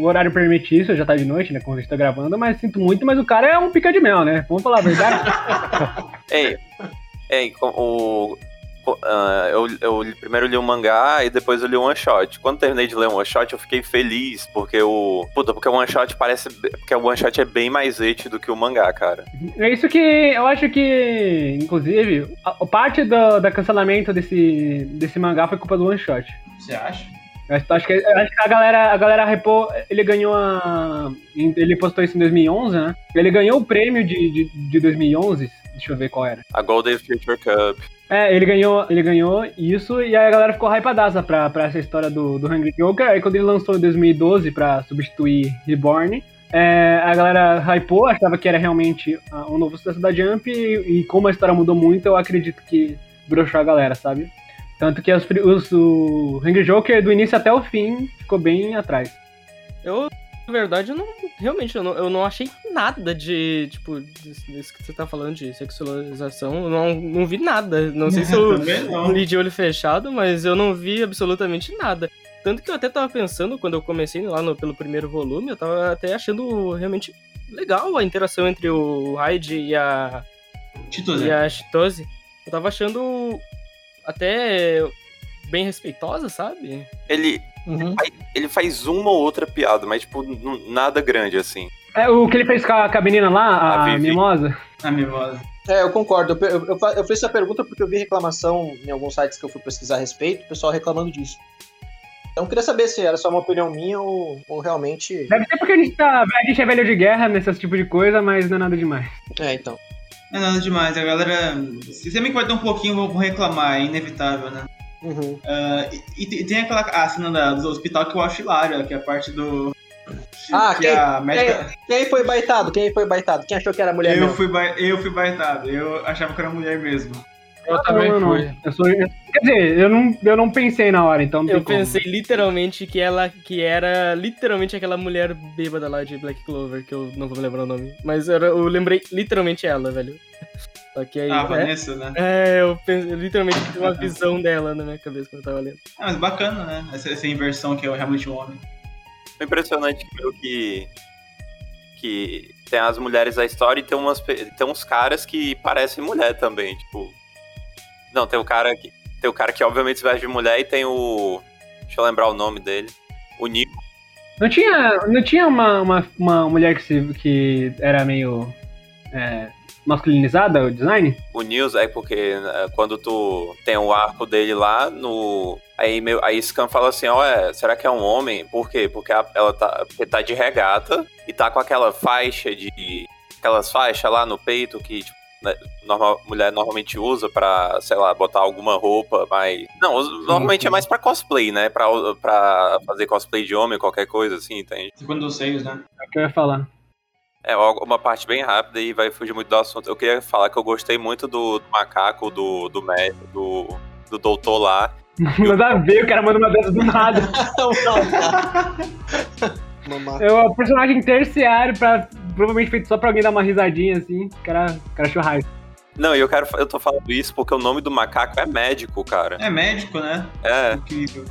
o horário permite isso, já tá de noite, né? Quando a gente tá gravando, mas sinto muito, mas o cara é um pica de mel, né? Vamos falar a verdade. Ei, ei, o. ah, eu, eu primeiro li o mangá e depois eu li o one shot. Quando terminei de ler o one shot, eu fiquei feliz, porque o. Puta, porque o one shot parece. Porque o one shot é bem mais et do que o mangá, cara. é isso que eu acho que, inclusive, a, a parte do, da cancelamento desse, desse mangá foi culpa do one shot. você acha? Eu acho, que, acho que a galera, a galera repô, ele ganhou a. Ele postou isso em 2011, né? Ele ganhou o prêmio de, de, de 2011, deixa eu ver qual era. A Golden Future Cup. É, ele ganhou, ele ganhou isso e aí a galera ficou hypadaça pra, pra essa história do, do Hungry Joker. Aí quando ele lançou em 2012 pra substituir Reborn, é, a galera hypou, achava que era realmente ah, um novo sucesso da Jump e, e como a história mudou muito, eu acredito que broxou a galera, sabe? Tanto que os, os, o Hungry Joker, do início até o fim, ficou bem atrás. Eu, na verdade, eu não. Realmente, eu não, eu não achei nada de. Tipo, disso que você tá falando de sexualização. Eu não, não vi nada. Não sei se eu li de olho fechado, mas eu não vi absolutamente nada. Tanto que eu até tava pensando, quando eu comecei lá no- pelo primeiro volume, eu tava até achando realmente legal a interação entre o Hyde e a, Tito e a Chitose. Eu tava achando até bem respeitosa, sabe? Ele, Uhum. ele faz uma ou outra piada, mas, tipo, nada grande assim. É, o que ele fez com a, com a menina lá, A a. Mimosa, A mimosa. É, eu concordo. Eu, eu, eu fiz essa pergunta porque eu vi reclamação em alguns sites que eu fui pesquisar a respeito, o pessoal reclamando disso. Então eu queria saber se era só uma opinião minha ou, ou realmente. Deve ser porque a gente, tá, a gente é velho de guerra nesse tipo de coisa, mas não é nada demais. É, então. Não é nada demais, a galera. Se você me cortar um pouquinho, vão reclamar, é inevitável, né? Uhum. Ah, e, e tem aquela a cena da- do hospital que eu acho hilária, que é a parte do. Ah, que quem- a médica. Quem aí foi baitado? Quem foi baitado? Quem achou que era mulher Eu mesmo? fui, ba- eu fui baitado, eu achava que era mulher mesmo. Eu também Não, fui. não. Eu sou, eu- quer dizer, eu não, eu não pensei na hora, então Eu como. pensei literalmente que ela que era literalmente aquela mulher bêbada lá de Black Clover, que eu não vou lembrar o nome. Mas era, eu lembrei literalmente ela, velho. Só que aí. Ah, é, Vanessa, né? é, eu, eu literalmente tive uma visão dela na minha cabeça quando eu tava lendo. Ah, mas bacana, né? Essa, essa inversão que é realmente um homem. É impressionante que. Que tem as mulheres da história e tem, umas, tem uns caras que parecem mulher também, tipo. Não, tem o cara que. Tem o cara que obviamente se veste de mulher e tem o. Deixa eu lembrar o nome dele. O Nico. Não tinha, não tinha uma, uma, uma mulher que, se, que era meio é, masculinizada, o design? O Nils é porque né, quando tu tem o arco dele lá no. Aí, meu, aí Scan fala assim, ó, é, será que é um homem? Por quê? Porque a- ela tá, porque tá de regata e tá com aquela faixa de. Aquelas faixas lá no peito que, tipo, né, normal, mulher normalmente usa pra, sei lá, botar alguma roupa, mas. Não, normalmente é mais pra cosplay, né? Pra, pra fazer cosplay de homem, qualquer coisa assim, entende? Segundo os seios, né? É o que eu ia falar. É uma parte bem rápida e vai fugir muito do assunto. Eu queria falar que eu gostei muito do, do macaco, do, do médico, do, do doutor lá. Nada a ver, o cara manda uma dessas do nada. É um personagem terciário, pra, provavelmente feito só pra alguém dar uma risadinha assim. O cara, o cara achou raiva. Não, e eu quero. Eu tô falando isso porque o nome do macaco é médico, cara. É médico, né? É. Incrível.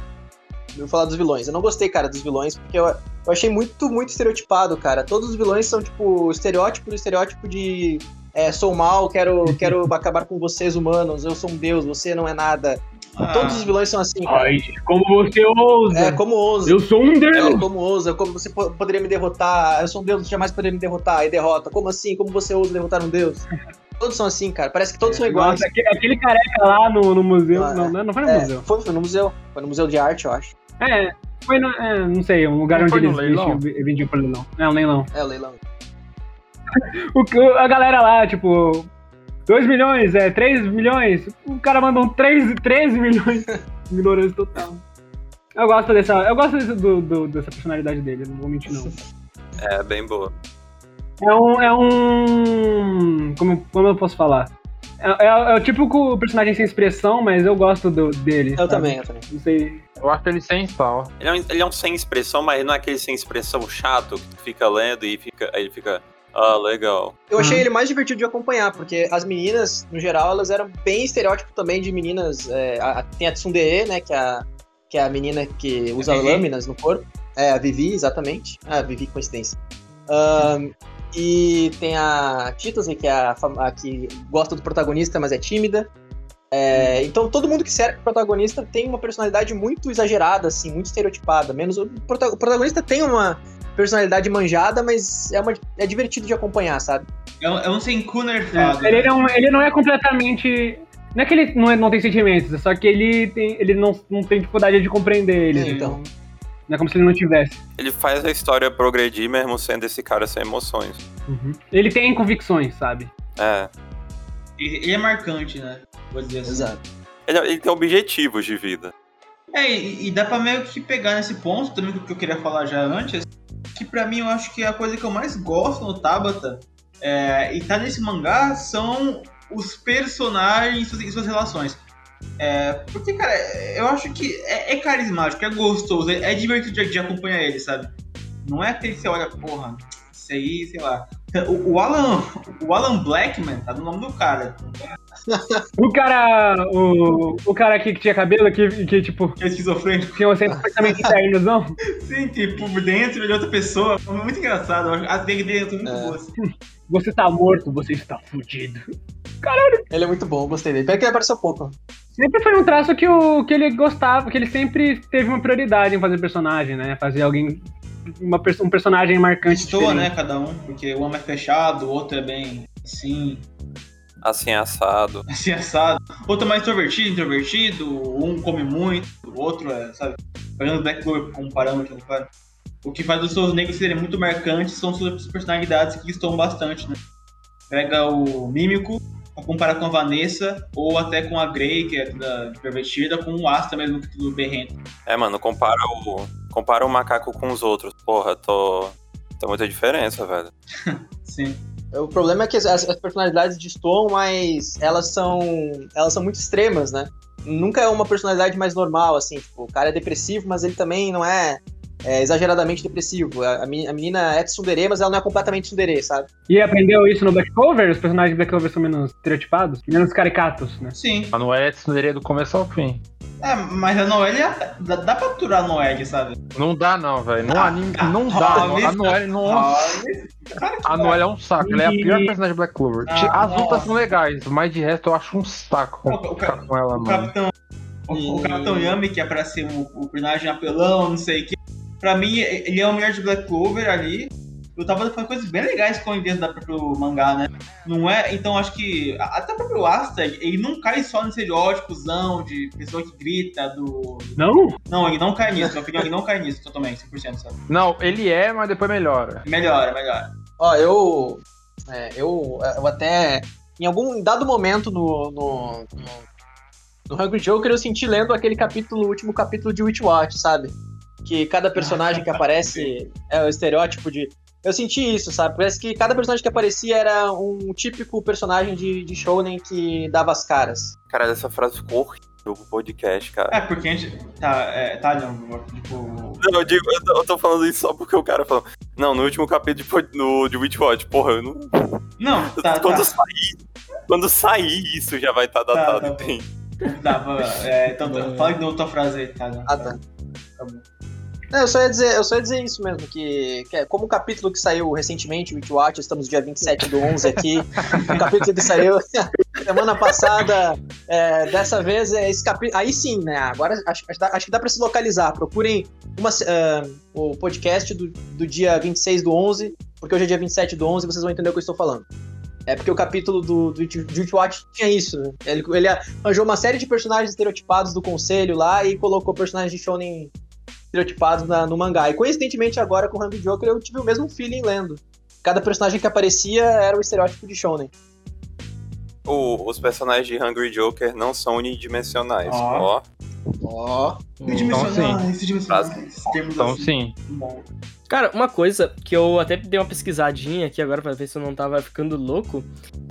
Eu vou falar dos vilões. Eu não gostei, cara, dos vilões, porque eu, eu achei muito, muito estereotipado, cara. Todos os vilões são, tipo, estereótipo do estereótipo de. É, sou mal, quero, quero acabar com vocês humanos, eu sou um deus, você não é nada. Ah, Todos os vilões são assim, cara. Ai, como você ousa! É, como ousa. Eu sou um É, deus! como ousa, como você po- poderia me derrotar? Eu sou um deus, você jamais poderia me derrotar. E derrota. Como assim? Como você ousa derrotar um deus? Todos são assim, cara. Parece que todos são iguais. Nossa, aquele, aquele careca lá no, no museu. Ah, não, não, não foi no É, museu. foi, foi no museu. Foi no Museu de Arte, eu acho. É, foi no. é, não sei, um lugar Não onde eles leilão? vendiam, vendiam pro leilão. É, um leilão. É, o leilão. O, que- a galera lá, tipo. 2 milhões, é, 3 milhões. O cara mandou um 3, 13 milhões. Ignorância total. Eu gosto dessa. Eu gosto desse- do, do- dessa personalidade dele, não vou mentir não. É, bem boa. É um. É um. Como, como eu posso falar? É, é, é o típico personagem sem expressão, mas eu gosto do, dele. Eu sabe? também, eu também. Não sei. Eu acho ele sem sal. Ele é, um, ele é um sem expressão, mas não é aquele sem expressão chato que tu fica lendo e fica, aí ele fica. Ah, legal. Eu achei Uhum. ele mais divertido de acompanhar, porque as meninas, no geral, elas eram bem estereótipo também de meninas. é, a- a- tem a Tsundere, né? Que é a, que é a menina que usa lâminas no corpo. É, a Vivi, exatamente. Ah, a Vivi, coincidência. Ahn, e tem a Chitose, que é a, a que gosta do protagonista, mas é tímida. É, então todo mundo que serve pro protagonista tem uma personalidade muito exagerada, assim, muito estereotipada. Menos o, prota- o protagonista tem uma personalidade manjada, mas é, uma, é divertido de acompanhar, sabe? É um, é um Senku nerfado. É, ele, não, ele não é completamente. Não é que ele não, é- não tem sentimentos, é só que ele, tem, ele não, não tem dificuldade de compreender eles. É, então. Não, não é como se ele não tivesse. Ele faz a história progredir mesmo sendo esse cara sem emoções. Ele tem convicções, sabe? É. Ele, é marcante, né? Vou dizer assim. Exato. Ele, ele tem objetivos de vida. É, e, e dá pra meio que pegar nesse ponto também que eu queria falar já antes, que pra mim eu acho que a coisa que eu mais gosto no Tabata é, e tá nesse mangá são os personagens e suas, e suas relações. É, porque, cara, eu acho que é, é carismático, é gostoso, é, é divertido de, de acompanhar ele, sabe? Não é aquele que você olha, porra, isso aí, sei lá. O, o Alan, o Alan Blackman tá no nome do cara. O cara. O, o cara aqui que tinha cabelo, que, que tipo, Que é esquizofrênico. tinha um pensamento internozão. Sim, tipo, por dentro de outra pessoa. É muito engraçado. eu acho- As dele dele são muito É. boas. Você tá morto, você está fudido. Ele é muito bom, gostei dele. Pena que ele apareceu pouco. Sempre foi um traço que, o, que ele gostava, que ele sempre teve uma prioridade em fazer personagem, né? Fazer alguém. Uma, um personagem marcante. Destoa, né, cada um. Porque o homem é fechado, o outro é bem assim, Assim, assado. assim assado. Outro é mais introvertido, introvertido. Um come muito, o outro é, sabe? Pegando Black Clover como parâmetro, claro. O que faz os seus negros serem muito marcantes são suas personalidades que estão bastante, né? Pega o Mímico, comparar com a Vanessa, ou até com a Grey, que é toda introvertida, com o Asta mesmo, que é tudo berrento. É, mano, compara o. Compara o macaco com os outros. Porra, tô. Tem muita diferença, velho. Sim. O problema é que as, as personalidades destoam, mas elas são. Elas são muito extremas, né? Nunca é uma personalidade mais normal, assim, tipo, o cara é depressivo, mas ele também não é, é, exageradamente depressivo. A, a meni- a menina é tsundere, mas ela não é completamente tsundere, sabe? E aprendeu isso no Black Clover? Os personagens do Black Clover são menos estereotipados? Menos caricatos, né? Sim. A Noé é tsundere do começo ao fim. É, mas a Noelia, dá, dá pra aturar a Noelia, sabe? Não dá, não, velho. No Ah, anime, não ah, dá. ah, A Noelle, nossa. Claro que A. Noelle é um saco. Ela é a pior personagem de Black Clover. Ah, As lutas são legais, mas de resto eu acho um saco Não, o ficar com ela, O mano. Capitão. O, o Capitão Yami, que é pra ser um, o personagem apelão, não sei o que. Pra mim, ele é o melhor de Black Clover ali. Eu tava falando coisas bem legais com dentro da próprio mangá, né? Não é? Então acho que até o próprio Asta, ele não cai só no estereótipozão de pessoa que grita, do. Não? Não, ele não cai nisso, na minha opinião, ele não cai nisso totalmente, 100%, sabe? Não, ele é, mas depois melhora. Melhora, melhora. Ó, eu. é, eu, eu até. Em algum dado momento no. no, no no Hungry Joker eu senti lendo aquele capítulo, o último capítulo de Witchwatch, sabe? Que cada personagem que aparece é o estereótipo de. Eu senti isso, sabe? Parece que cada personagem que aparecia era um típico personagem de, de shounen que dava as caras. Cara, essa frase ficou pro podcast, cara. É, porque a gente. Tá, é, tá, não, tipo. Não, eu, digo, eu, tô, eu tô falando isso só porque o cara falou. Não, no último capítulo de, no, de Witchwatch, porra, eu não. Não, tá. quando, tá. Sair, quando sair isso já vai estar tá Tá, datado. tá tem. Tava. É, então, tá, fala de novo tua frase aí, tá? Não, Ah, tá. Tá bom. Não, eu só ia dizer, eu só ia dizer isso mesmo, que, que é como o capítulo que saiu recentemente, Witchwatch, estamos dia 27 do 11 aqui, o capítulo que saiu semana passada, é, dessa vez, é esse capítulo, aí sim, né, agora acho, acho, que dá pra se localizar, procurem uma, ah, o podcast do, do dia 26 do 11, porque hoje é dia 27 do 11 e vocês vão entender o que eu estou falando. É porque o capítulo do, do, do Witchwatch tinha isso, né? Ele, ele arranjou uma série de personagens estereotipados do conselho lá e colocou personagens de shonen estereotipados na- no mangá. E coincidentemente agora com o Hungry Joker eu tive o mesmo feeling lendo. Cada personagem que aparecia era o estereótipo de shonen. O- os personagens de Hungry Joker não são unidimensionais. Ó. Ó. Ó, Tridimensionais, tridimensionais. Termos Então assim. sim. Bom. Cara, uma coisa que eu até dei uma pesquisadinha aqui agora pra ver se eu não tava ficando louco.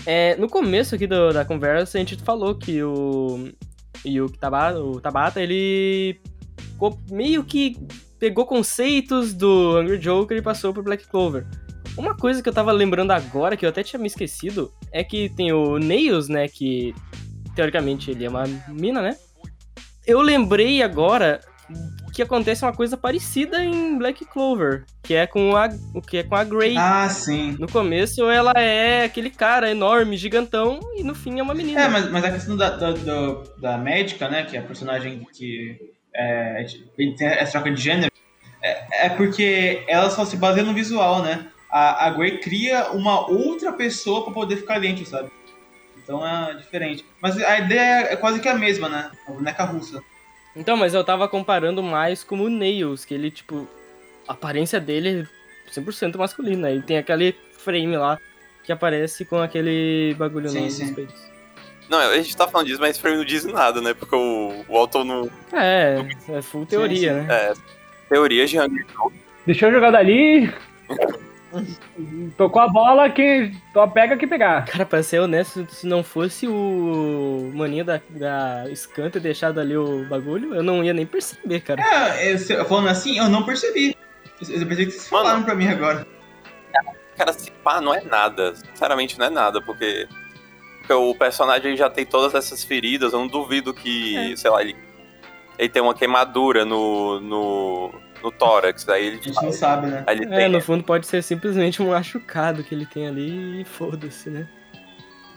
É, no começo aqui do- da conversa, a gente falou que o. E o Tabata, o Tabata, ele co- meio que pegou conceitos do Hungry Joker e passou pro Black Clover. Uma coisa que eu tava lembrando agora, que eu até tinha me esquecido, é que tem o Nails, né? Que teoricamente ele é uma mina, né? Eu lembrei agora que acontece uma coisa parecida em Black Clover, que é com a, o que é com a Grey. Ah, sim. No começo ela é aquele cara enorme, gigantão, e no fim é uma menina. É, mas, mas a questão da, da, da, da médica, né, que é a personagem que é, tem essa troca de gênero, é, é porque ela só se baseia no visual, né? A, a Grey cria uma outra pessoa pra poder ficar dentro, sabe? Então é diferente. Mas a ideia é quase que a mesma, né? A boneca russa. Então, mas eu tava comparando mais como o Nails, que ele, tipo, a aparência dele é 100% masculina. Ele tem aquele frame lá que aparece com aquele bagulho Sim, nos sim. peitos. Não, a gente tá falando disso, mas esse frame não diz nada, né? Porque o, o autor não. É, é full teoria, sim. né? É, teorias de Hungry Joker. Deixou eu jogar dali. Tocou a bola, quem só pega que pegar. Cara, pra ser honesto, se não fosse o maninho da, da Scan ter deixado ali o bagulho, eu não ia nem perceber, cara. É, eu- falando assim, eu não percebi. Eu pensei que vocês Mano. falaram pra mim agora. Cara, se pá, não é nada. Sinceramente, não é nada, porque. Porque o personagem já tem todas essas feridas. Eu não duvido que, sei lá, ele. Ele tem uma queimadura no. no. no tórax. Aí ele. A gente não sabe, né? É, tem. no fundo pode ser simplesmente um machucado que ele tem ali e foda-se, né?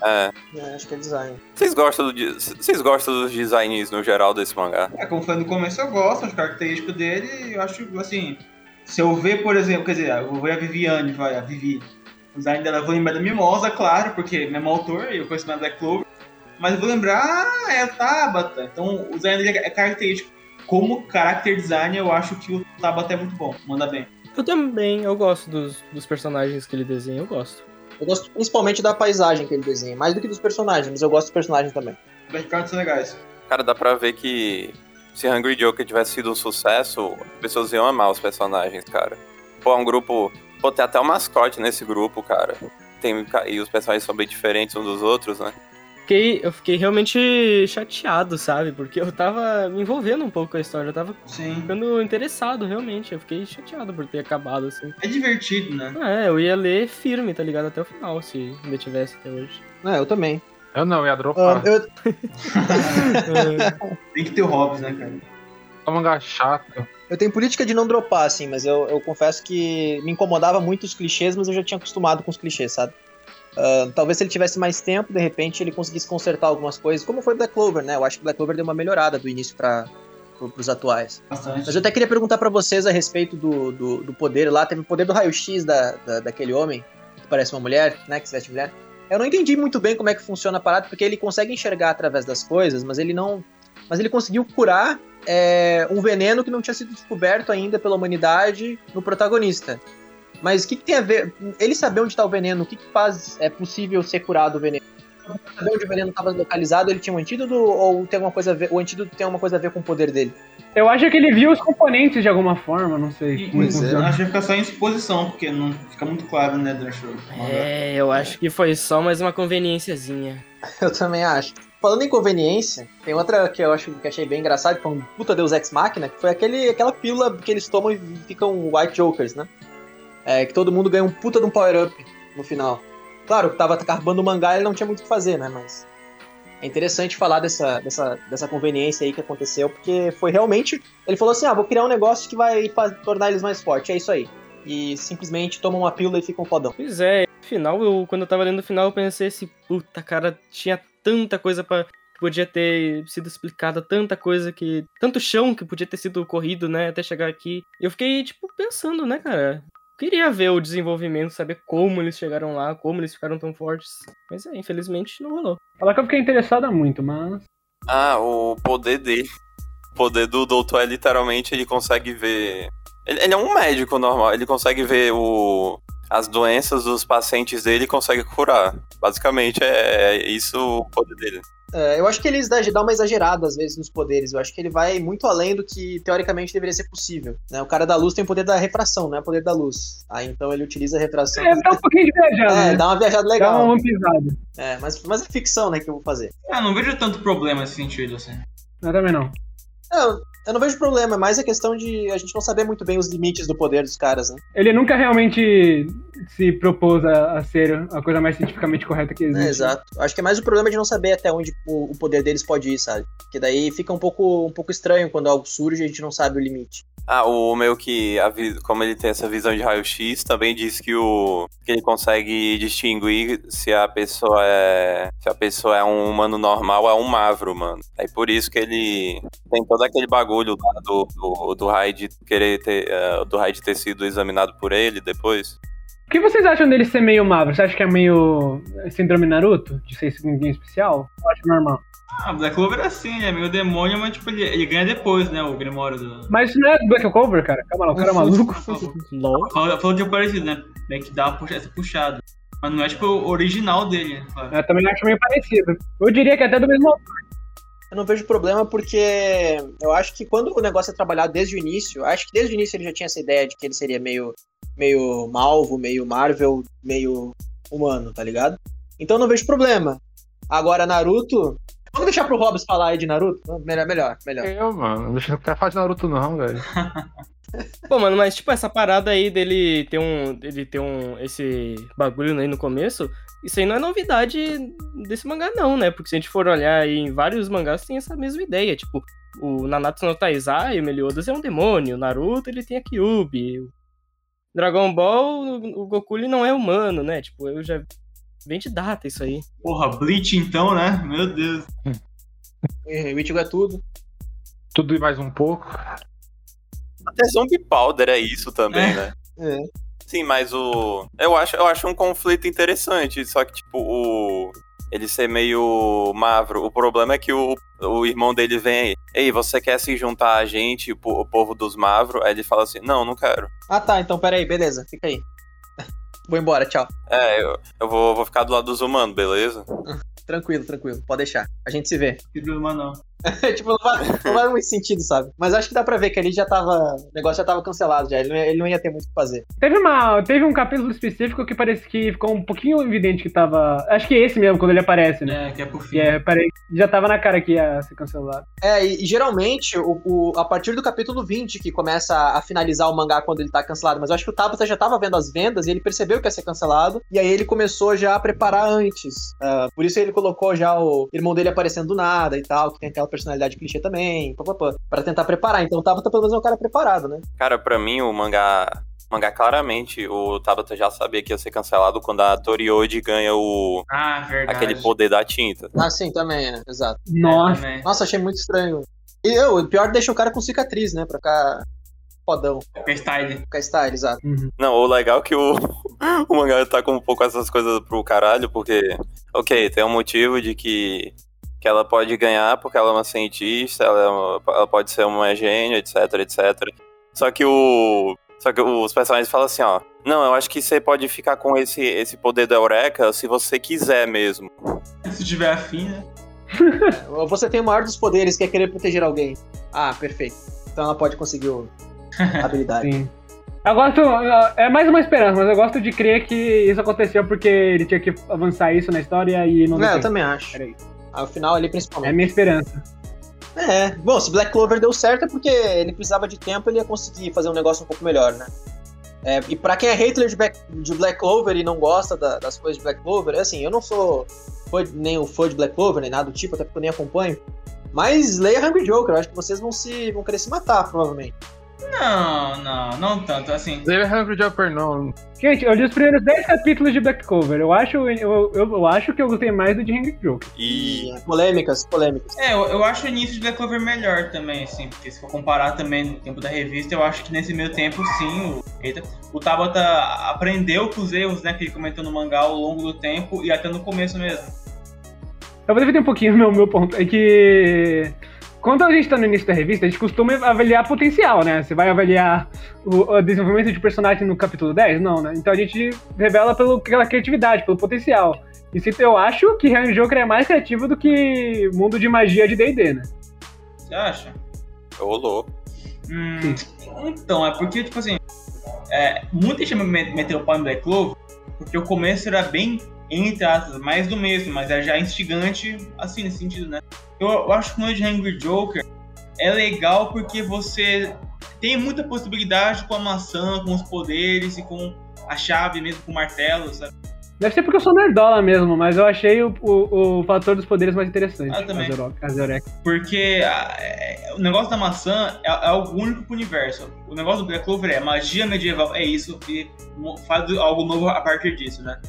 é. é, acho que é design. Vocês gostam, do, de- vocês gostam dos designs no geral desse mangá? É, como foi no começo, eu gosto, acho característico dele, eu acho, assim, se eu ver, por exemplo, quer dizer, eu vou ver a Viviane, vai, a Vivi, o design dela, eu vou lembrar da Mimosa, claro, porque mesmo autor, eu conheço mais Black Clover, mas eu vou lembrar, ah, é a Tabata, então o design dele é característico. Como character design, eu acho que o Tabata é muito bom, manda bem. Eu também, eu gosto dos, dos personagens que ele desenha, eu gosto. Eu gosto principalmente da paisagem que ele desenha, mais do que dos personagens, mas eu gosto dos personagens também. Os backgrounds são legais. Cara, dá pra ver que se Hungry Joker tivesse sido um sucesso, as pessoas iam amar os personagens, cara. Pô, é um grupo. Pô, tem até um mascote nesse grupo, cara. Tem, e os personagens são bem diferentes uns dos outros, né? Fiquei, eu fiquei realmente chateado, sabe? Porque eu tava me envolvendo um pouco com a história, eu tava Sim. ficando interessado, realmente. Eu fiquei chateado por ter acabado assim. É divertido, né? É, eu ia ler firme, tá ligado? Até o final, se ainda tivesse até hoje. É, eu também. Eu não, ia Ah, dropar. eu, É, Tem que ter o Hobbs, né, cara? É um chato. Eu tenho política de não dropar, assim, mas eu, eu confesso que me incomodava muito os clichês, mas eu já tinha acostumado com os clichês, sabe? Ah, talvez se ele tivesse mais tempo, de repente ele conseguisse consertar algumas coisas, como foi Black Clover, né? Eu acho que Black Clover deu uma melhorada do início para os atuais. Bastante. Mas eu até queria perguntar pra vocês a respeito do, do, do poder lá. Teve o poder do raio-x da, da, daquele homem, que parece uma mulher, né? Que se veste mulher. Eu não entendi muito bem como é que funciona a parada, porque ele consegue enxergar através das coisas, mas ele não. Mas ele conseguiu curar é, um veneno que não tinha sido descoberto ainda pela humanidade no protagonista. Mas o que, que tem a ver? Ele saber onde está o veneno, o que, que faz é possível ser curado o veneno? Saber onde o veneno estava localizado, ele tinha um antídoto ou tem alguma coisa a ver, o antídoto tem alguma coisa a ver com o poder dele? Eu acho que ele viu os componentes de alguma forma, não sei. Como Pois é. acho que vai ficar só em exposição, porque não fica muito claro, né, durante o é, eu acho que foi só mais uma conveniênciazinha. Eu também acho. Falando em conveniência, tem outra que eu acho que achei bem engraçado, que foi um puta Deus Ex Machina, que foi aquele, aquela pílula que eles tomam e ficam White Jokers, né? É, que todo mundo ganha um puta de um power-up no final. Claro, tava acabando o mangá ele não tinha muito o que fazer, né? Mas é interessante falar dessa, dessa, dessa conveniência aí que aconteceu, porque foi realmente. Ele falou assim: ah, vou criar um negócio que vai tornar eles mais fortes, é isso aí. E simplesmente tomam uma pílula e ficam fodão. Pois é, no final, eu, quando eu tava lendo o final, eu pensei assim, puta, cara, tinha tanta coisa para podia ter sido explicada, tanta coisa que. Tanto chão que podia ter sido corrido, né? Até chegar aqui. Eu fiquei, tipo, pensando, né, cara? Queria ver o desenvolvimento, saber como eles chegaram lá, como eles ficaram tão fortes. Mas é, infelizmente não rolou. Falar que eu fiquei interessada muito, mas. Ah, o poder dele. O poder do doutor é literalmente ele consegue ver. Ele, ele é um médico normal, ele consegue ver o, as doenças dos pacientes dele e consegue curar. Basicamente é, é isso o poder dele. É, eu acho que eles dão uma exagerada às vezes nos poderes. Eu acho que ele vai muito além do que teoricamente deveria ser possível. Né? O cara da luz tem o poder da refração, não é o poder da luz. Aí então ele utiliza a refração. É, dá um pouquinho de viajada. É, né? dá uma viajada legal. Dá uma pisada. É, mas, mas é ficção, né, que eu vou fazer. Ah, não vejo tanto problema nesse sentido, assim. Eu também não. Não, eu não vejo problema, é mais a questão de a gente não saber muito bem os limites do poder dos caras, né? Ele nunca realmente se propôs a, a ser a coisa mais cientificamente correta que existe. É, exato. Acho que é mais o problema de não saber até onde o, o poder deles pode ir, sabe? Porque daí fica um pouco, um pouco estranho quando algo surge e a gente não sabe o limite. Ah, o meio que, a, como ele tem essa visão de raio-x, também diz que, o, que ele consegue distinguir se a pessoa é. Se a pessoa é um humano normal é um mavro, mano. É por isso que ele tem todo aquele bagulho lá do, do, do querer ter. Uh, do Raid ter sido examinado por ele depois. O que vocês acham dele ser meio mavro? Você acha que é meio síndrome Naruto? De ser ninguém especial? Eu acho normal. Ah, Black Clover é assim, né? Meio demônio, mas tipo, ele, ele ganha depois, né? O Grimório do. Mas isso não é Black Clover, cara. Calma lá, o cara é maluco. LOL. Falou, falou de parecido, né? Meio que dá puxa, essa puxada. Mas não é tipo o original dele, né? Claro. Eu também acho meio parecido. Eu diria que é até do mesmo autor. Eu não vejo problema porque eu acho que quando o negócio é trabalhado desde o início, acho que desde o início ele já tinha essa ideia de que ele seria meio, meio malvo, meio Marvel, meio humano, tá ligado? Então eu não vejo problema. Agora, Naruto. Vamos deixar pro Hobbs falar aí de Naruto? Melhor, melhor, melhor. Eu, mano, não deixa eu falar de Naruto, não, velho. Pô, mano, mas tipo, essa parada aí dele ter um. Ele ter um. esse bagulho aí no começo, isso aí não é novidade desse mangá, não, né? Porque se a gente for olhar aí em vários mangás, tem essa mesma ideia. Tipo, o Nanatsu no Taizai, o Meliodas é um demônio. O Naruto, ele tem a Kyubi. O Dragon Ball, o Goku, ele não é humano, né? Tipo, eu já. Vem de data isso aí. Porra, Bleach então, né? Meu Deus. O Ichigo é tudo. Tudo e mais um pouco. Até Zombie Powder é isso também, É. né? É. Sim, mas o. Eu acho, eu acho um conflito interessante, só que, tipo, o. Ele ser meio mavro. O problema é que o, o irmão dele vem. Ei, você quer se juntar a gente, o, po- o povo dos mavro? Aí ele fala assim: Não, não quero. Ah tá, então peraí, beleza, fica aí. Vou embora, tchau. É, eu, eu vou, vou ficar do lado dos humanos, beleza? Tranquilo, tranquilo, pode deixar. A gente se vê. Que problema não. tipo, não vai, não vai muito sentido, sabe? Mas acho que dá pra ver que ali já tava. O negócio já tava cancelado já. Ele não ia, ele não ia ter muito o que fazer. Teve, uma, teve um capítulo específico que parece que ficou um pouquinho evidente que tava. Acho que esse mesmo, quando ele aparece, né? É, que é por fim. É, pare- já tava na cara que ia ser cancelado. É, e, e geralmente, o, o- a partir do capítulo 20 que começa a, a finalizar o mangá quando ele tá cancelado. Mas eu acho que o Tabata já tava vendo as vendas e ele percebeu que ia ser cancelado. E aí ele começou já a preparar antes. Ah, por isso ele colocou já o irmão dele aparecendo do nada e tal, que tem aquela personalidade clichê também, papapá, pra tentar preparar. Então o Tabata pelo menos é um cara preparado, né? Cara, pra mim, o mangá. o Mangá, claramente, o Tabata já sabia que ia ser cancelado quando a Toriode ganha o. Ah, verdade. aquele poder da tinta. Ah, sim, também, é, exato. É, Nossa. também. Nossa, achei muito estranho. E eu, o pior deixa o cara com cicatriz, né? Pra ficar fodão, É style. ficar style, exato. Uhum. Não, o legal é que o, o mangá tá com um pouco essas coisas pro caralho, porque, ok, tem um motivo de que, que ela pode ganhar porque ela é uma cientista, ela, é uma- ela pode ser uma gênio, etc, etc. Só que o. Só que os personagens falam assim, ó. Não, eu acho que você pode ficar com esse, esse poder da Eureka se você quiser mesmo. Se tiver afim, né? Você tem o maior dos poderes, que é querer proteger alguém. Ah, perfeito. Então ela pode conseguir o- a habilidade. Sim. Eu gosto. É mais uma esperança, mas eu gosto de crer que isso aconteceu porque ele tinha que avançar isso na história e não É, eu também acho. Era isso. Ao final ali, É a principalmente. minha esperança. É, bom, se Black Clover deu certo é porque ele precisava de tempo ele ia conseguir fazer um negócio um pouco melhor, né? É, e pra quem é hater de Black, de Black Clover e não gosta da- das coisas de Black Clover, assim, eu não sou fã, nem o fã de Black Clover, nem nada do tipo, até porque eu nem acompanho. Mas leia Hungry Joker, eu acho que vocês vão se vão querer se matar, provavelmente. Não, não, não tanto. Assim, David Hungry Jumper não. Gente, eu li os primeiros 10 capítulos de Black Cover. Eu acho, eu, eu, eu acho que eu gostei mais do de Henry Joker. E E, polêmicas, polêmicas. é, eu, eu acho o início de Black Clover melhor também, assim, porque se for comparar também no tempo da revista, eu acho que nesse meio tempo, sim, o, eita, o Tabata aprendeu com os erros, né, que ele comentou no mangá ao longo do tempo e até no começo mesmo. Eu vou defender um pouquinho o meu, meu ponto. É que. Quando a gente tá no início da revista, a gente costuma avaliar potencial, né? Você vai avaliar o, o desenvolvimento de personagem no capítulo 10? Não, né? Então a gente revela pelo, pela criatividade, pelo potencial. E se eu acho que Harry Joker é mais criativo do que mundo de magia de D&D, né? Você acha? ô louco. Hum, então, é porque, tipo assim, é, muita gente me- meteu o pau em Black Clover, porque o começo era bem, entre aspas, mais do mesmo, mas é já instigante, assim, nesse sentido, né? Eu, eu acho que o de Angry Joker é legal porque você tem muita possibilidade com a maçã, com os poderes e com a chave mesmo, com o martelo, sabe? Deve ser porque eu sou nerdola mesmo, mas eu achei o, o, o fator dos poderes mais interessante. Ah, também. A Zero- a. Porque ah, é, o negócio da maçã é, é algo único pro universo. O negócio do Black Clover é magia medieval, é isso, e faz algo novo a partir disso, né?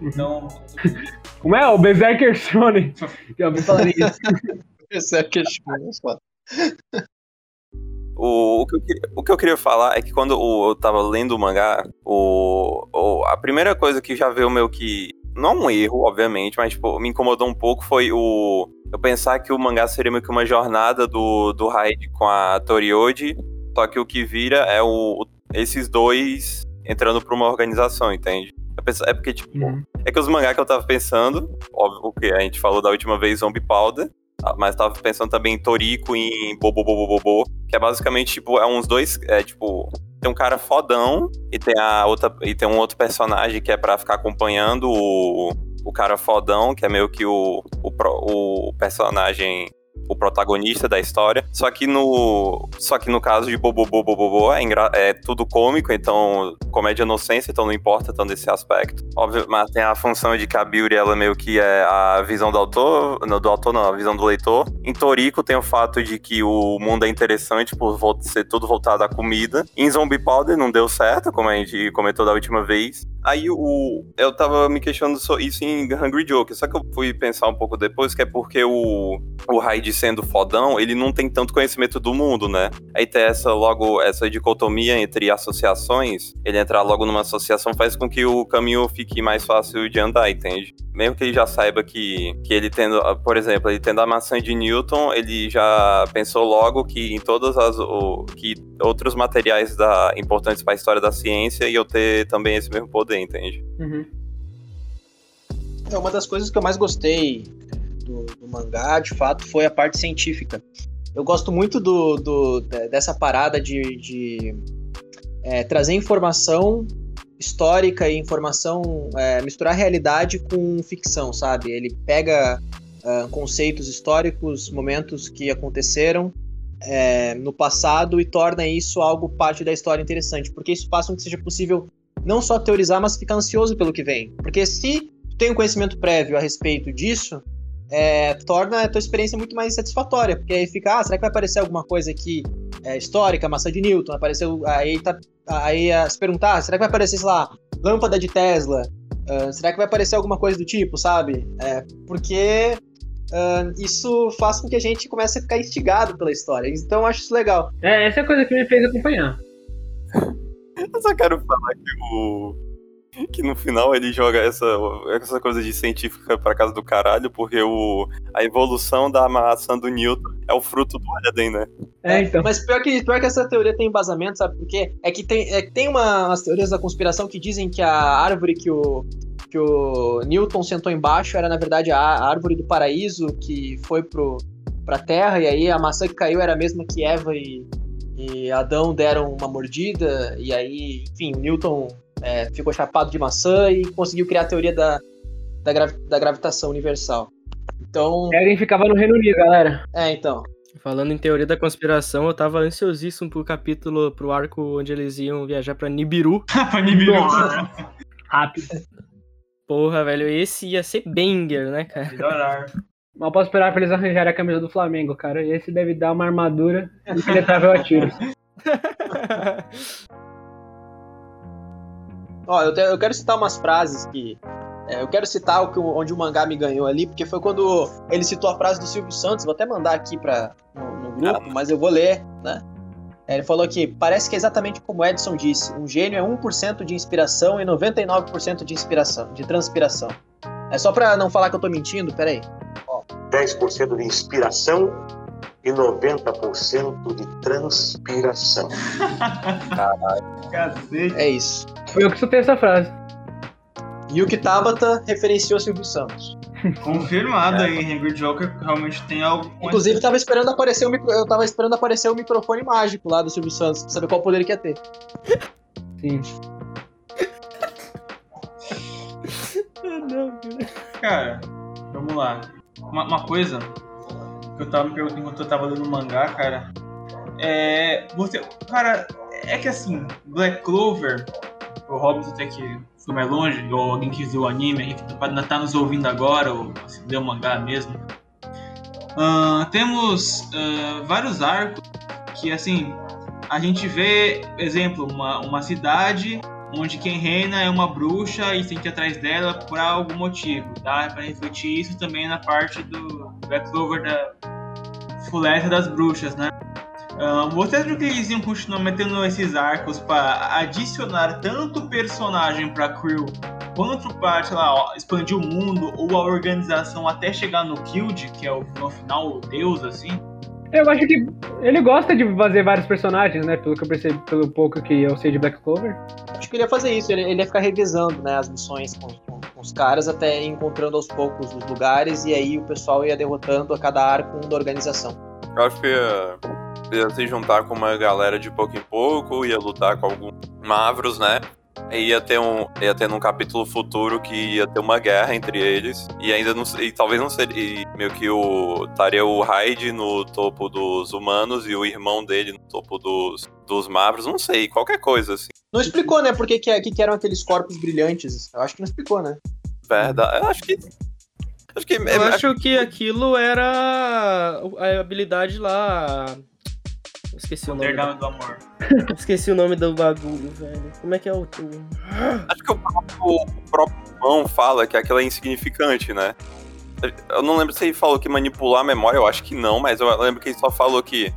Então, Como é? O Berserker Shonen. Já ouvi falar isso. Esse é questionamento, foda. O, o, que eu, queria- o que eu queria falar é que quando o- eu tava lendo o mangá, o, o- a primeira coisa que já veio meio que. Não um erro, obviamente, mas tipo, me incomodou um pouco foi o. Eu pensar que o mangá seria meio que uma jornada do, do Raid com a Toriode, só que o que vira é o, esses dois entrando pra uma organização, entende? É porque, tipo, Uhum. é que os mangá que eu tava pensando, óbvio que a gente falou da última vez Zombie Powder, ah, mas tava pensando também em Toriko e em Bobo Bobo Bobo, que é basicamente, tipo, é uns dois, é tipo, tem um cara fodão e tem a outra e tem um outro personagem que é pra ficar acompanhando o, o cara fodão, que é meio que o, o, o personagem o protagonista da história. Só que no só que no caso de Bobo Bobo Bobo é, é tudo cômico, então comédia inocência, então não importa tanto esse aspecto. Óbvio, mas tem a função de que a Beauty, ela meio que é a visão do autor, não, do autor não, a visão do leitor. Em Toriko tem o fato de que o mundo é interessante por ser tudo voltado à comida. Em Zombie Powder não deu certo, como a gente comentou da última vez. Aí o eu tava me questionando so- isso em Hungry Joker, só que eu fui pensar um pouco depois que é porque o o Raid sendo fodão, ele não tem tanto conhecimento do mundo, né? Aí ter essa logo, essa dicotomia entre associações, ele entrar logo numa associação faz com que o caminho fique mais fácil de andar, entende? Mesmo que ele já saiba que, que ele tendo, por exemplo, ele tendo a maçã de Newton, ele já pensou logo que em todas as o, que outros materiais da, importantes para a história da ciência iam ter também esse mesmo poder, entende? Uhum. É uma das coisas que eu mais gostei do, do mangá, de fato, foi a parte científica. Eu gosto muito do, do- de- dessa parada de, de, é, trazer informação histórica e informação, é, misturar realidade com ficção, sabe? Ele pega ah, conceitos históricos, momentos que aconteceram é, no passado e torna isso algo parte da história interessante, porque isso faz com que seja possível não só teorizar, mas ficar ansioso pelo que vem. Porque se tem um conhecimento prévio a respeito disso, é, torna a tua experiência muito mais satisfatória, porque aí fica, ah, será que vai aparecer alguma coisa aqui é, histórica, maçã de Newton, apareceu, aí tá, aí ah, se perguntar, ah, será que vai aparecer, sei lá, lâmpada de Tesla, Ah, será que vai aparecer alguma coisa do tipo, sabe? É, porque ah, isso faz com que a gente comece a ficar instigado pela história, então eu acho isso legal. É, essa é a coisa que me fez acompanhar. Eu só quero falar que o. Que no final ele joga essa, essa coisa de científica pra casa do caralho, porque o, a evolução da maçã do Newton é o fruto do Aladdin, né? É, então. Mas pior que, pior que essa teoria tem embasamento, sabe por quê? É que tem, é que tem uma, umas teorias da conspiração que dizem que a árvore que o, que o Newton sentou embaixo era, na verdade, a á- árvore do paraíso que foi pro, pra terra, e aí a maçã que caiu era a mesma que Eva e, e Adão deram uma mordida, e aí, enfim, Newton é, ficou chapado de maçã e conseguiu criar a teoria da, da, gravi- da gravitação universal. Então, Eren ficava no Reino Unido, galera. é, então. Falando em teoria da conspiração, eu tava ansiosíssimo pro capítulo, pro arco onde eles iam viajar pra Nibiru. Pra Nibiru. Rápido. Porra, velho, esse ia ser banger, né, cara? Melhorar. Mal posso esperar pra eles arranjarem a camisa do Flamengo, cara. Esse deve dar uma armadura impenetrável a tiros. Ó, eu, te- eu quero citar umas frases que. é, eu quero citar o que, onde o mangá me ganhou ali, porque foi quando ele citou a frase do Silvio Santos. Vou até mandar aqui pra, no, no grupo, mas eu vou ler, né? É, Ele falou que parece que é exatamente como Edson disse: um gênio é 1% de inspiração e 99% de inspiração, de transpiração. É só pra não falar que eu tô mentindo, peraí. 10% de inspiração e 90% de transpiração. Cacete. É isso. Foi eu que soltei essa frase. Yuki Tabata referenciou Silvio Santos. Confirmado aí, Angry Joker realmente tem algo Inclusive, tava esperando aparecer o micro... eu tava esperando aparecer o microfone mágico lá do Silvio Santos, pra saber qual poder ele quer ter. Sim. Cara, vamos lá. Uma, uma coisa que eu tava me perguntando enquanto eu tava lendo mangá, cara. É. Você. Cara, é que assim, Black Clover, o Hobbit até que foi mais longe, ou alguém que viu o anime que tá, tá nos ouvindo agora, ou se leu o mangá mesmo. Ah, temos ah, vários arcos que, assim, a gente vê, exemplo, uma, uma cidade onde quem reina é uma bruxa e tem que ir atrás dela por algum motivo. Dá pra refletir isso também na parte do Black Clover da Floresta das Bruxas, né? Ahn, vocês acham que eles iam continuar metendo esses arcos para adicionar tanto personagem pra crew quanto pra, sei lá, ó, expandir o mundo ou a organização até chegar no Guild, que é o final o deus, assim? Eu acho que ele gosta de fazer vários personagens, né? Pelo que eu percebi, pelo pouco que eu sei de Black Clover. Acho que ele ia fazer isso, ele, ele ia ficar revezando né, as missões com, com- com os caras até ir encontrando aos poucos os lugares e aí o pessoal ia derrotando a cada arco um da organização. Eu acho que ia, ia se juntar com uma galera de pouco em pouco, ia lutar com alguns Mavros, né? E ia ter um. Ia ter num capítulo futuro que ia ter uma guerra entre eles. E ainda não sei. E talvez não seria. Meio que o. Estaria o Hyde no topo dos humanos e o irmão dele no topo dos, dos Mavros. Não sei, qualquer coisa, assim. Não explicou, né, por que, que, que que eram aqueles corpos brilhantes. Eu acho que não explicou, né? Verdade. Eu acho que. Acho que. Eu é- acho que aquilo era a habilidade lá. Esqueci o nome. Da- do amor. Esqueci o nome do bagulho, velho. Como é que é o. o- Acho que o próprio, o próprio irmão fala que aquilo é insignificante, né? Eu não lembro se ele falou que manipular a memória, eu acho que não, mas eu lembro que ele só falou que.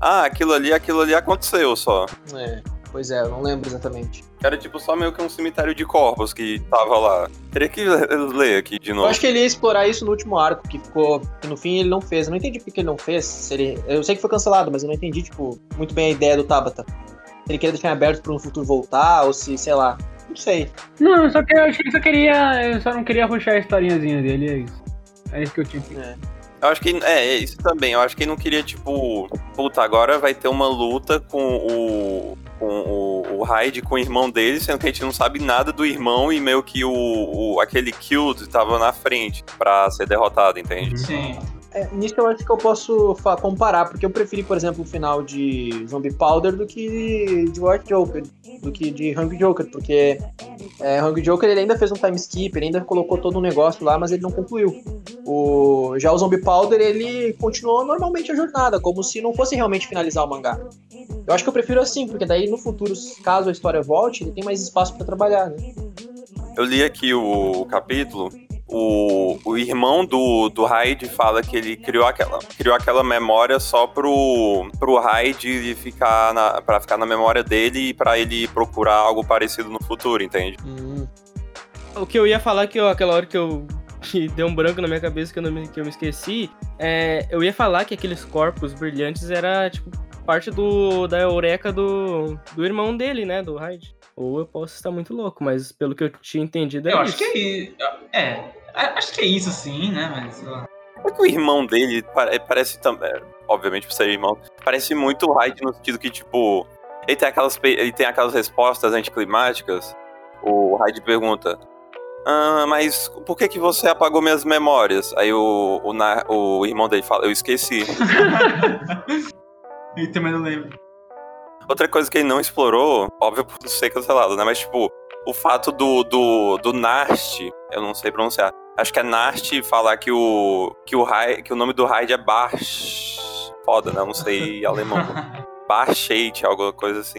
Ah, aquilo ali, aquilo ali aconteceu só. É, pois é, eu não lembro exatamente. Era tipo só meio que um cemitério de corpos que tava lá. Teria que ler aqui de Eu novo. acho que ele ia explorar isso no último arco, que ficou. Que no fim ele não fez. Eu não entendi por que ele não fez. Se ele, eu sei que foi cancelado, mas eu não entendi, tipo, muito bem a ideia do Tabata. Se ele queria deixar aberto pra um futuro voltar, ou se, sei lá. Não sei. Não, só que eu acho que ele só queria. Eu só não queria ruxar a historinhazinha dele, é isso. É isso que eu tinha. É. Eu acho que. É, é isso também. Eu acho que ele não queria, tipo. Puta, agora vai ter uma luta com o. Com o, o Hyde com o irmão dele, sendo que a gente não sabe nada do irmão e meio que o, o aquele Killed tava na frente pra ser derrotado, entende? Sim. É, nisso eu acho que eu posso comparar, porque eu preferi, por exemplo, o final de Zombie Powder do que de White Joker, do que de Hungry Joker, porque é, Hungry Joker ele ainda fez um time skip, ele ainda colocou todo um negócio lá, mas ele não concluiu. O, já o Zombie Powder ele continuou normalmente a jornada, como se não fosse realmente finalizar o mangá. Eu acho que eu prefiro assim, porque daí no futuro, caso a história volte, ele tem mais espaço pra trabalhar, né? Eu li aqui o capítulo. O, o irmão do, do Hyde fala que ele criou aquela, criou aquela memória só pro, pro Hyde ficar na, pra ficar na memória dele e pra ele procurar algo parecido no futuro, entende? Hum, O que eu ia falar que eu, aquela hora que eu que deu um branco na minha cabeça que eu, me, que eu me esqueci, é, eu ia falar que aqueles corpos brilhantes era tipo parte do da eureka do, do irmão dele, né, do Hyde. Ou eu posso estar muito louco, mas pelo que eu tinha entendido é Eu isso. acho que é isso. É, acho que é isso sim, né? Mas. sei lá. É que o irmão dele pare- parece também, obviamente por ser irmão, parece muito o Hyde no sentido que, tipo, ele tem aquelas, ele tem aquelas respostas anticlimáticas. O Hyde pergunta: ah, mas por que que você apagou minhas memórias? Aí o, o, o irmão dele fala, eu esqueci. Ele também não lembro. Outra coisa que ele não explorou, óbvio por ser cancelado, né? Mas, tipo, o fato do, do, do Nast, eu não sei pronunciar. Acho que é Nast falar que o, que o, que o nome do Raid é Barsh. Foda, né? Eu não sei alemão. Barshate, alguma coisa assim.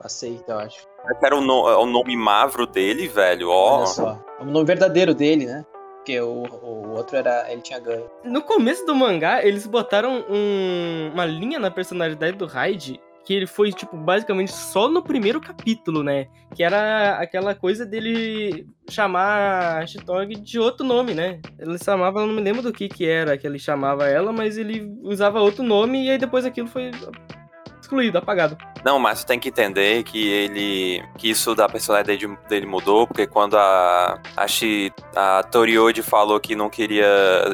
Aceita, eu acho. Era o, no- o nome mavro dele, velho? Ó. Olha só. É o nome verdadeiro dele, né? Porque o, o outro era. Ele tinha ganho. No começo do mangá, eles botaram um- uma linha na personalidade do Raid que ele foi, tipo, basicamente só no primeiro capítulo, né? Que era aquela coisa dele chamar a Chitog de outro nome, né? Ele chamava, eu não me lembro do que que era que ele chamava ela, mas ele usava outro nome e aí depois aquilo foi excluído, apagado. Não, mas tu tem que entender que ele. que isso da personalidade dele, dele mudou, porque quando a. A, Shi, a Toriode falou que não queria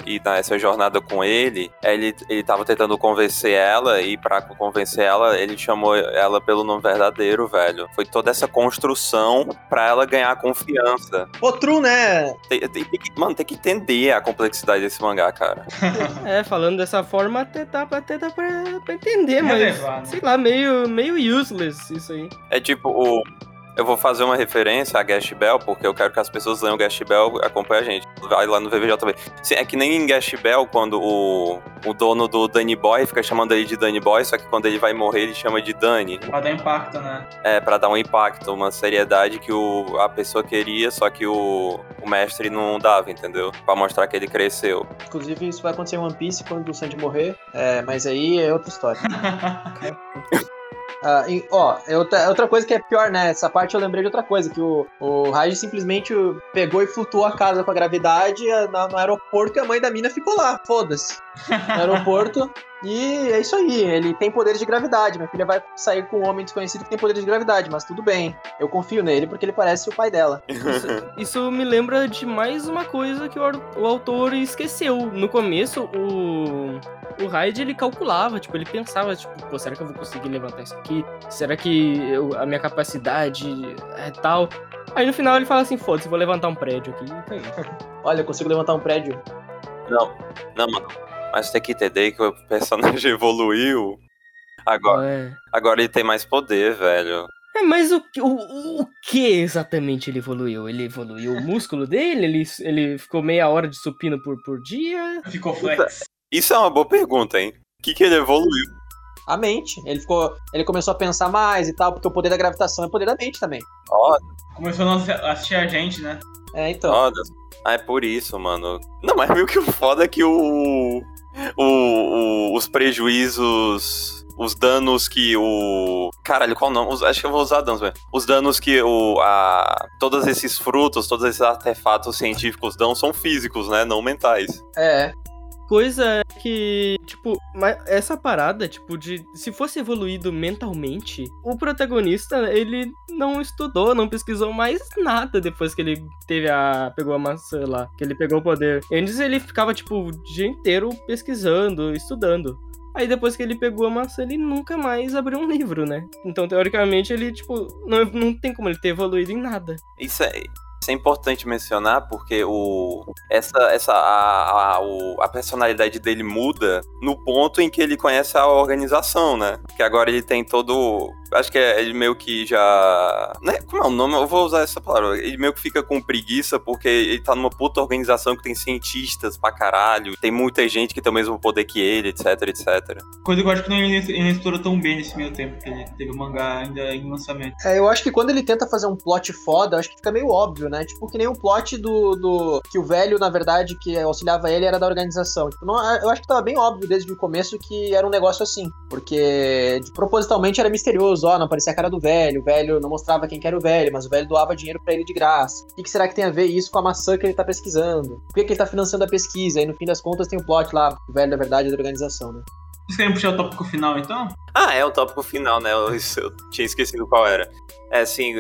ir nessa jornada com ele, ele, ele tava tentando convencer ela, e pra convencer ela, ele chamou ela pelo nome verdadeiro, velho. Foi toda essa construção pra ela ganhar confiança. Outro, né? Tem, tem- tem que- mano, tem que entender a complexidade desse mangá, cara. É, falando dessa forma, até dá, pra- até dá pra, pra entender, mas Relevar, né? Lá, meio, meio useless isso aí. É tipo o. Eu vou fazer uma referência a Gash Bell, porque eu quero que as pessoas leiam Gash Bell e acompanhem a gente. Vai lá no VVJ também. Sim, é que nem em Gash Bell, quando o, o dono do Danny Boy fica chamando ele de Danny Boy, só que quando ele vai morrer, ele chama de Danny. Pra dar impacto, né? É, pra dar um impacto, uma seriedade que o, a pessoa queria, só que o, o mestre não dava, entendeu? Pra mostrar que ele cresceu. Inclusive, isso vai acontecer em One Piece quando o Sanji morrer. É, mas aí é outra história. E, ó, é outra, outra coisa que é pior, né? Essa parte eu lembrei de outra coisa, que o, o Raj simplesmente pegou e flutuou a casa com a gravidade eh, na- no aeroporto e a mãe da mina ficou lá, foda-se. No aeroporto. E é isso aí, ele tem poderes de gravidade. Minha filha vai sair com um homem desconhecido que tem poderes de gravidade, mas tudo bem. Eu confio nele porque ele parece o pai dela. Isso, isso me lembra de mais uma coisa que o, o autor esqueceu. No começo, o, o Raid ele calculava, tipo, ele pensava, tipo, pô, será que eu vou conseguir levantar isso aqui? Será que eu- a minha capacidade é tal? Aí no final ele fala assim, foda-se, vou levantar um prédio aqui. e tá. Olha, eu consigo levantar um prédio. Não, não, mano. Mas tem que entender que o personagem evoluiu. Agora, É. agora ele tem mais poder, velho. É, mas o, que- o, o, o que exatamente ele evoluiu? Ele evoluiu o músculo dele? Ele, ele ficou meia hora de supino por, por dia? Ficou flex. Isso é uma boa pergunta, hein? O que, que ele evoluiu? A mente. Ele ficou. Ele começou a pensar mais e tal, porque o poder da gravitação é poder da mente também. Ó, Começou a assistir a gente, né? É, então. Olha. Ah, é por isso, mano. Não, mas meio que o foda é que o. o, o- os prejuízos. Os danos que o. Caralho, qual o nome? Os- acho que eu vou usar danos, velho. Os danos que o. A, todos esses frutos, todos esses artefatos científicos dão são físicos, né? Não mentais. É. Coisa que, tipo, essa parada, tipo, de se fosse evoluído mentalmente, o protagonista, ele não estudou, não pesquisou mais nada depois que ele teve a. pegou a maçã lá, que ele pegou o poder. Antes ele ficava, tipo, o dia inteiro pesquisando, estudando. Aí depois que ele pegou a maçã, ele nunca mais abriu um livro, né? Então, teoricamente, ele, tipo, não, não tem como ele ter evoluído em nada. Isso é, isso é importante mencionar porque o, essa, essa, a, a, a personalidade dele muda no ponto em que ele conhece a organização, né? Que agora ele tem todo. Acho que é, ele meio que já. Né? Como é o nome? Eu vou usar essa palavra. Ele meio que fica com preguiça porque ele tá numa puta organização que tem cientistas pra caralho, tem muita gente que tem o mesmo poder que ele, etc, etc. Coisa que eu acho que não ele ele não explorou tão bem nesse meio tempo, porque ele teve o mangá ainda em lançamento. É, eu acho que quando ele tenta fazer um plot foda, eu acho que fica meio óbvio, né? Tipo, que nem o plot do, do. Que o velho, na verdade, que auxiliava ele era da organização. Tipo, não, eu acho que tava bem óbvio desde o começo que era um negócio assim. Porque de- propositalmente era misterioso, ó, não aparecia a cara do velho, o velho não mostrava quem que era o velho, mas o velho doava dinheiro pra ele de graça. O que, que será que tem a ver isso com a maçã que ele tá pesquisando? Por que, que ele tá financiando a pesquisa? E no fim das contas tem o plot lá, o velho da verdade da organização, né? Vocês querem puxar o tópico final, então? Ah, é o tópico final, né? Eu, eu tinha esquecido qual era. É assim.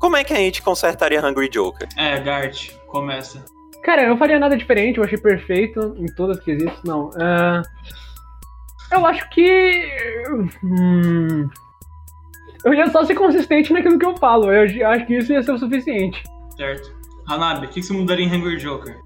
Como é que a gente consertaria Hungry Joker? É, Gart, começa. Cara, eu não faria nada diferente, eu achei perfeito em todas as quesitos, não. Ah, eu acho que. Hum, eu ia só ser consistente naquilo que eu falo. Eu acho que isso ia ser o suficiente. Certo. Hanabi, o que você mudaria em Hungry Joker?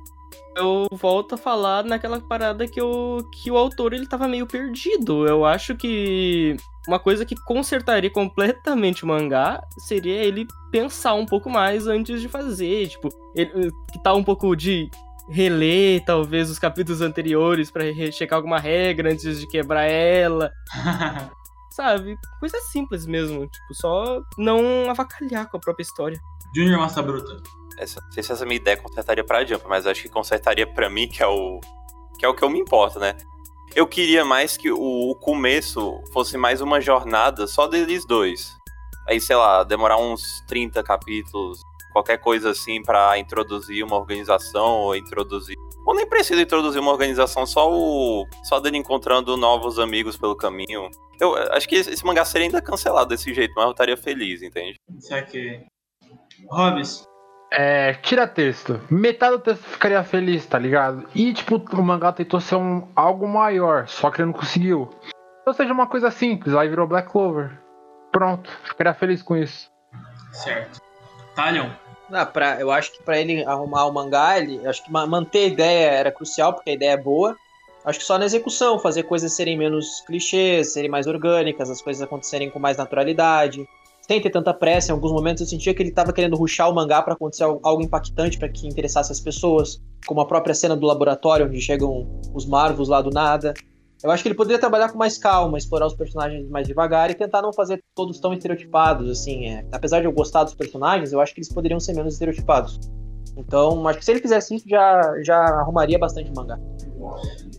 Eu volto a falar naquela parada que, eu, que o autor ele tava meio perdido. Eu acho que uma coisa que consertaria completamente o mangá seria ele pensar um pouco mais antes de fazer. Tipo, ele, que tá um pouco de reler, talvez, os capítulos anteriores pra re- checar alguma regra antes de quebrar ela. Sabe? Coisa simples mesmo. Tipo, só não avacalhar com a própria história. Junior Massa Bruta. Essa, não sei se essa minha ideia consertaria pra Jump, mas acho que consertaria pra mim, que é o que é o que eu me importo, né? Eu queria mais que o, o começo fosse mais uma jornada só deles dois. Aí, sei lá, demorar uns 30 capítulos, qualquer coisa assim, pra introduzir uma organização ou introduzir. Ou nem precisa introduzir uma organização, só o. Só dele encontrando novos amigos pelo caminho. Eu eh, acho que esse mangá seria ainda cancelado desse jeito, mas eu estaria feliz, entende? Isso aqui. Hobbs. É, tira texto. Metade do texto ficaria feliz, tá ligado? E, tipo, o mangá tentou ser um, algo maior, só que ele não conseguiu. Ou seja, uma coisa simples, aí virou Black Clover. Pronto, ficaria feliz com isso. Certo. Talion. Ah, pra, eu acho que pra ele arrumar o mangá, ele, acho que ma- manter a ideia era crucial, porque a ideia é boa. Acho que só na execução, fazer coisas serem menos clichês, serem mais orgânicas, as coisas acontecerem com mais naturalidade. Sem ter tanta pressa, em alguns momentos eu sentia que ele tava querendo ruxar o mangá pra acontecer al- algo impactante pra que interessasse as pessoas, como a própria cena do laboratório, onde chegam os Marvos lá do nada. Eu acho que ele poderia trabalhar com mais calma, explorar os personagens mais devagar e tentar não fazer todos tão estereotipados, assim. é. Apesar de eu gostar dos personagens, eu acho que eles poderiam ser menos estereotipados. Então, acho que se ele fizesse isso, já, já arrumaria bastante mangá.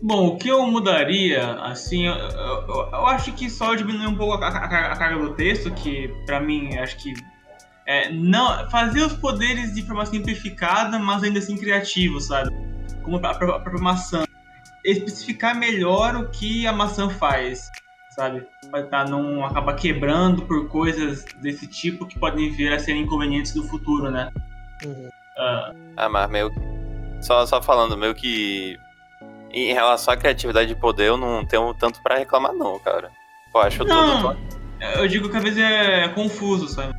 Bom, o que eu mudaria, assim, eu, eu- eu- acho que só diminuir um pouco a, a- a- a carga do texto, que pra mim acho que é, não fazer os poderes de forma simplificada, mas ainda assim criativos, sabe? Como a, a própria maçã. Especificar melhor o que a maçã faz, sabe? Pra tá, não acabar quebrando por coisas desse tipo que podem vir a ser inconvenientes do futuro, né? Ah, Ah, mas meio. Só, só falando, meio que. Em relação à criatividade de poder, eu não tenho tanto pra reclamar, não, cara. Pô, acho tudo. não, eu digo que às vezes é confuso, sabe?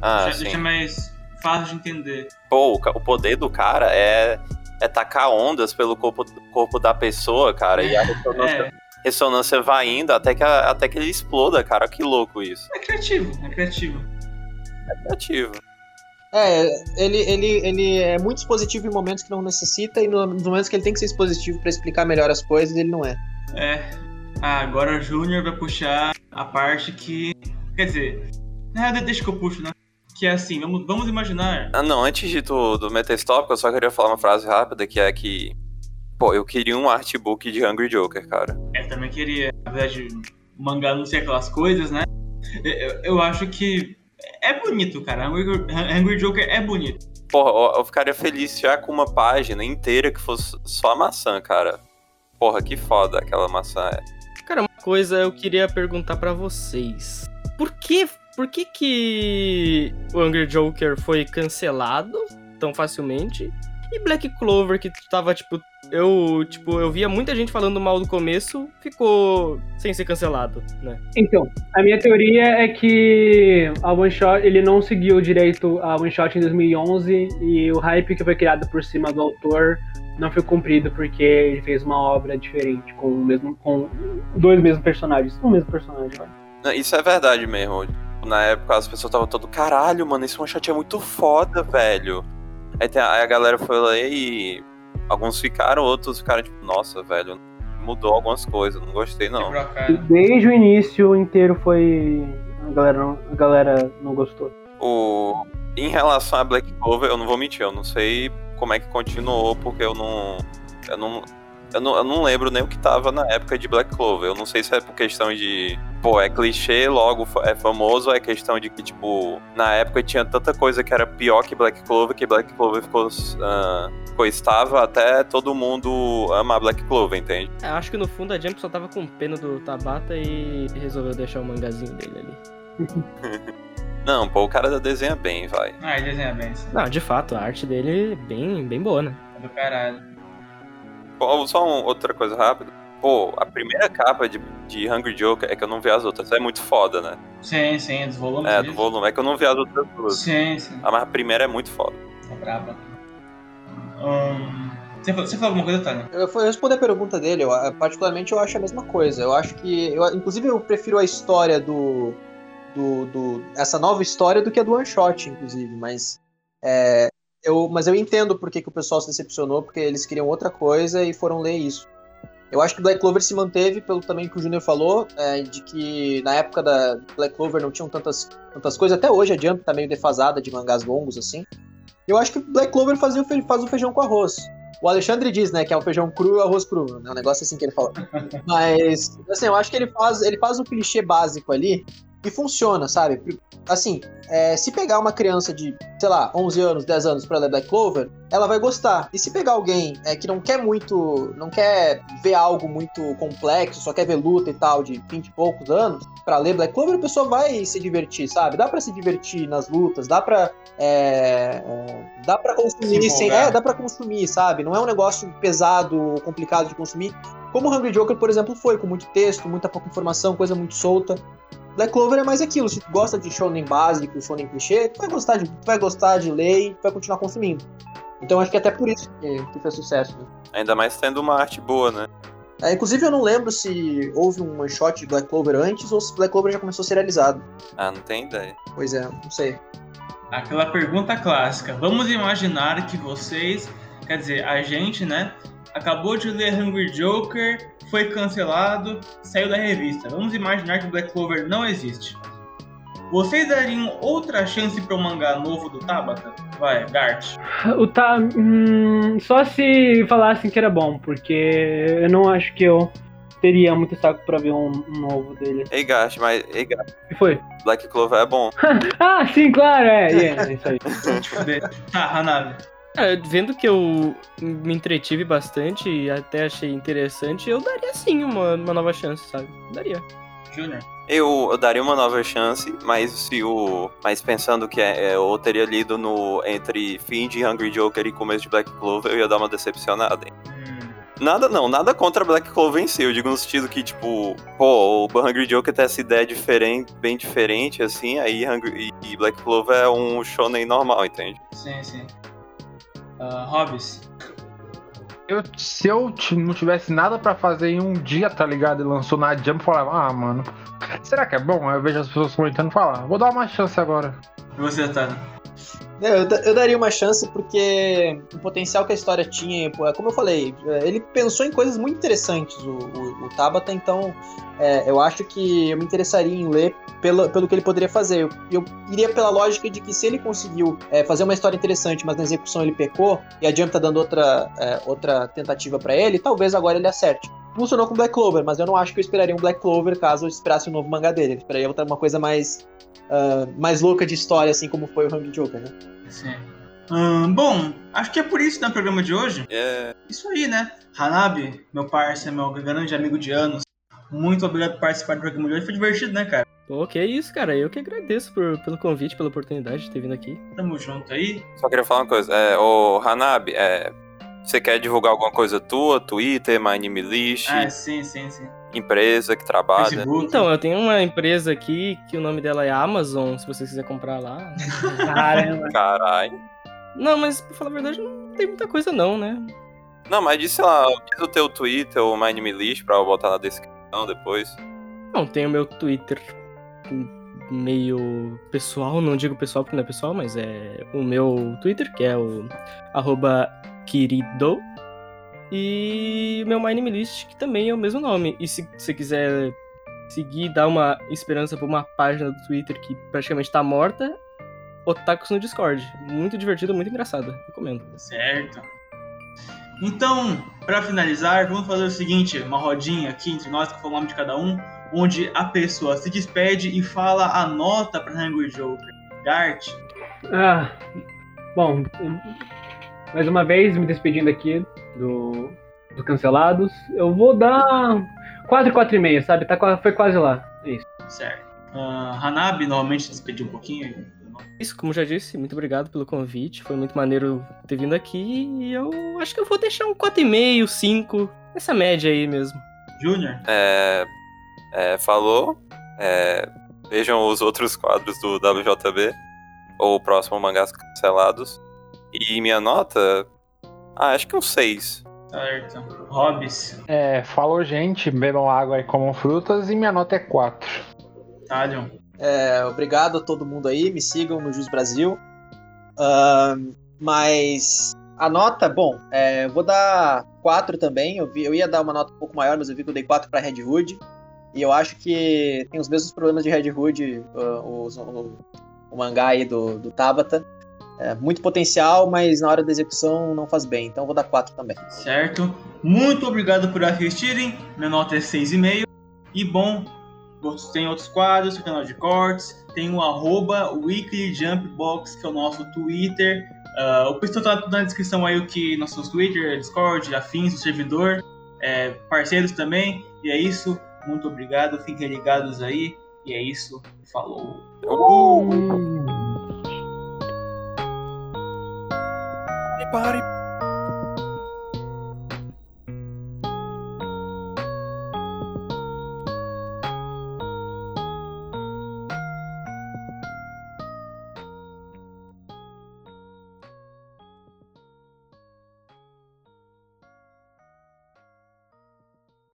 Ah, Já sim. deixa mais fácil de entender. Pô, o poder do cara é. É tacar ondas pelo corpo, corpo da pessoa, cara. E a ressonância, É, ressonância vai indo até que, a- até que ele exploda, cara. Que louco isso. é criativo, é criativo. É criativo. É, ele, ele, ele é muito expositivo em momentos que não necessita e no- nos momentos que ele tem que ser expositivo pra explicar melhor as coisas, ele não é. É. Ah, agora o Júnior vai puxar a parte que. Quer dizer. Ah, deixa que eu puxo, né? Que é assim, vamos, vamos imaginar. Ah, não, antes de tu, do Metastop, eu só queria falar uma frase rápida que é que. Pô, eu queria um artbook de Hungry Joker, cara. Eu também queria, na verdade, o mangá não ser aquelas coisas, né? Eu, eu- acho que. É bonito, cara. Hungry, Hungry Joker é bonito. Porra, eu, eu ficaria feliz já com uma página inteira que fosse só a maçã, cara. Porra, que foda aquela maçã é. Cara, uma coisa eu queria perguntar pra vocês. Por que, por que que o Angry Joker foi cancelado tão facilmente? E Black Clover, que tava, tipo, eu, tipo, eu via muita gente falando mal do começo, ficou sem ser cancelado, né? Então, a minha teoria é que a One Shot, ele não seguiu direito a One Shot em 2011 e o hype que foi criado por cima do autor não foi cumprido porque ele fez uma obra diferente com o mesmo com dois mesmos personagens, um mesmo personagem. olha. Isso é verdade mesmo. Na época as pessoas estavam todo, caralho, mano, esse one shot é muito foda, velho. Aí, tem- aí a galera foi lá e. Alguns ficaram, outros ficaram tipo, nossa, velho, mudou algumas coisas, não gostei não. E. Desde o início inteiro foi a galera não, a galera não gostou. O... Em relação a Black Clover, eu não vou mentir, eu não sei como é que continuou, porque eu não. Eu não. Eu não, eu não lembro nem o que tava na época de Black Clover. Eu não sei se é por questão de. Pô, é clichê, logo é famoso, ou é questão de que, tipo, na época tinha tanta coisa que era pior que Black Clover, que Black Clover ficou. ah, ficou estável até todo mundo amar Black Clover, entende? É, acho que no fundo a Jump só tava com pena do Tabata e resolveu deixar o mangazinho dele ali. Não, pô, o cara desenha bem, vai. Ah, ele desenha bem, isso Não, de fato, a arte dele é bem, bem boa, né? é do caralho. Só um- outra coisa rápida. Pô, a primeira capa de, de Hungry Joker é que eu não vi as outras. É muito foda, né? Sim, sim, dos volumes. É, do volume. É que eu não vi as outras duas. Sim, sim. Ah, mas a primeira é muito foda. É braba. Ahn, você, falou, você falou alguma coisa, Tânia? Eu vou responder a pergunta dele, eu, particularmente eu acho a mesma coisa. Eu acho que. Eu, inclusive, eu prefiro a história do, do, do- Essa nova história do que a do One Shot, inclusive. Mas. é, eu, mas eu entendo por que, que o pessoal se decepcionou, porque eles queriam outra coisa e foram ler isso. Eu acho que Black Clover se manteve pelo também que o Junior falou, é, de que na época da Black Clover não tinham tantas, tantas coisas. Até hoje a Jump tá meio defasada de mangás longos, assim. Eu acho que Black Clover fazia o fe- faz o feijão com arroz. O Alexandre diz, né, que é o feijão cru e o arroz cru, né? Um negócio assim que ele fala. Mas, assim, eu acho que ele faz, ele faz um clichê básico ali e funciona, sabe? Assim, é, se pegar uma criança de, sei lá, 11 anos, 10 anos pra ler Black Clover, ela vai gostar. E se pegar alguém é, que não quer muito, não quer ver algo muito complexo, só quer ver luta e tal, de 20 e poucos anos, pra ler Black Clover, a pessoa vai se divertir, sabe? Dá pra se divertir nas lutas, dá pra. é, é, dá pra consumir Se sem. É, dá pra consumir, sabe? Não é um negócio pesado complicado de consumir. Como o Hungry Joker, por exemplo, foi, com muito texto, muita pouca informação, coisa muito solta. Black Clover é mais aquilo, se tu gosta de shonen básico, shonen clichê, tu vai gostar de, tu vai gostar de ler e tu vai continuar consumindo. Então acho que até por isso que, que fez sucesso. né? Ainda mais tendo uma arte boa, né? É, inclusive eu não lembro se houve um one shot de Black Clover antes ou se Black Clover já começou a ser realizado. Ah, não tem ideia. Pois é, não sei. Aquela pergunta clássica. Vamos imaginar que vocês, quer dizer, a gente, né, acabou de ler Hungry Joker, foi cancelado, saiu da revista. Vamos imaginar que Black Clover não existe. Vocês dariam outra chance para o mangá novo do Tabata? Vai, Gart. O tá. hum, só se falassem que era bom, porque eu não acho que eu teria muito saco pra ver um, um novo dele. Ei, Gash, mas. Ei, Gash, E foi? Black Clover é bom. Ah, sim, claro, é, é, é isso aí. Tá, Hanabi. Cara, vendo que eu me entretive bastante e até achei interessante, eu daria sim uma, uma nova chance, sabe? Daria. Junior. Eu, eu daria uma nova chance, mas se o. Mas pensando que é, é, eu teria lido no. Entre fim de Hungry Joker e começo de Black Clover, eu ia dar uma decepcionada. hein? Hum, Nada não, nada contra Black Clover em si. Eu digo no sentido que, tipo, pô, o Hungry Joker tem essa ideia diferente, bem diferente, assim, aí Hungry, e Black Clover é um shonen normal, entende? sim, sim. Ah, Hobbs. Eu, se eu não tivesse nada pra fazer em um dia, tá ligado? E lançou na Jump, eu falava, ah, mano, será que é bom? Aí eu vejo as pessoas comentando e falar, vou dar uma chance agora. E você, Tana? Eu, eu daria uma chance porque o potencial que a história tinha, pô, é como eu falei, é, ele pensou em coisas muito interessantes, o, o, o Tabata, então é, eu acho que eu me interessaria em ler pelo, pelo que ele poderia fazer. Eu, eu iria pela lógica de que se ele conseguiu é, fazer uma história interessante, mas na execução ele pecou, e a Jump tá dando outra, é, outra tentativa pra ele, talvez agora ele acerte. Funcionou com Black Clover, mas eu não acho que eu esperaria um Black Clover caso eu esperasse um novo mangá dele. Eu esperaria uma coisa mais, ah, mais louca de história, assim como foi o Hungry Joker, né? Sim. Ahn, bom, acho que é por isso no programa de hoje. É, Isso aí, né? Hanabi, meu parceiro, meu grande amigo de anos. Muito obrigado por participar do programa de hoje. Foi divertido, né, cara? Pô, que isso, cara. Eu que agradeço por- pelo convite, pela oportunidade de ter vindo aqui. Tamo junto aí. só queria falar uma coisa. É, ô, Hanabi, é, você quer divulgar alguma coisa tua? Twitter, My Anime List, Ah, sim, sim, sim. Empresa que trabalha? Facebook. Então, eu tenho uma empresa aqui que o nome dela é Amazon, se você quiser comprar lá. Caramba. Caralho. Não, mas pra falar a verdade, não tem muita coisa não, né? Não, mas diz, sei lá, diz o teu Twitter ou My Anime List pra eu botar na descrição depois. Não, tem o meu Twitter meio pessoal, não digo pessoal porque não é pessoal, mas é o meu Twitter, que é o arroba Kirido. E o meu My Name List, que também é o mesmo nome. E se você quiser seguir, dar uma esperança pra uma página do Twitter que praticamente tá morta, Otakus no Discord. Muito divertido, muito engraçado. Recomendo. Certo. Então, pra finalizar, vamos fazer o seguinte: uma rodinha aqui entre nós, que foi o nome de cada um, onde a pessoa se despede e fala a nota pra Hungry Joker. Gart, Ah, bom, mais uma vez me despedindo aqui do, dos cancelados. Eu vou dar 4, 4,5, sabe? Tá, foi quase lá. É isso. certo. Ah, Hanabi, novamente, se despediu um pouquinho. Isso, como já disse, muito obrigado pelo convite. Foi muito maneiro ter vindo aqui. E eu acho que eu vou deixar um 4,5, 5. Essa média aí mesmo. Júnior, É, é, falou. É, vejam os outros quadros do WJB ou o próximo Mangás Cancelados. E minha nota, Ah, acho que um 6. Certo. Hobbs, É, falou gente, bebam água e comam frutas e minha nota é 4. Talion. É, obrigado a todo mundo aí, me sigam no Jus Brasil. Ahn, mas a nota, bom, é, eu vou dar 4 também. Eu, vi- eu ia dar uma nota um pouco maior, mas eu vi que eu dei 4 pra Red Hood. E eu acho que tem os mesmos problemas de Red Hood, ah, os- o, o mangá aí do, do Tabata. É, muito potencial, mas na hora da execução não faz bem. Então eu vou dar 4 também. Certo. Muito obrigado por assistirem. Minha nota é 6,5. E bom, tem outros quadros, tem canal de cortes, tem o arroba Weekly Jump Box, que é o nosso Twitter. Ah, o pessoal tá tudo na descrição aí o que nossos Twitter, Discord, afins, o servidor, é, parceiros também. E é isso. Muito obrigado. Fiquem ligados aí. E é isso. Falou. body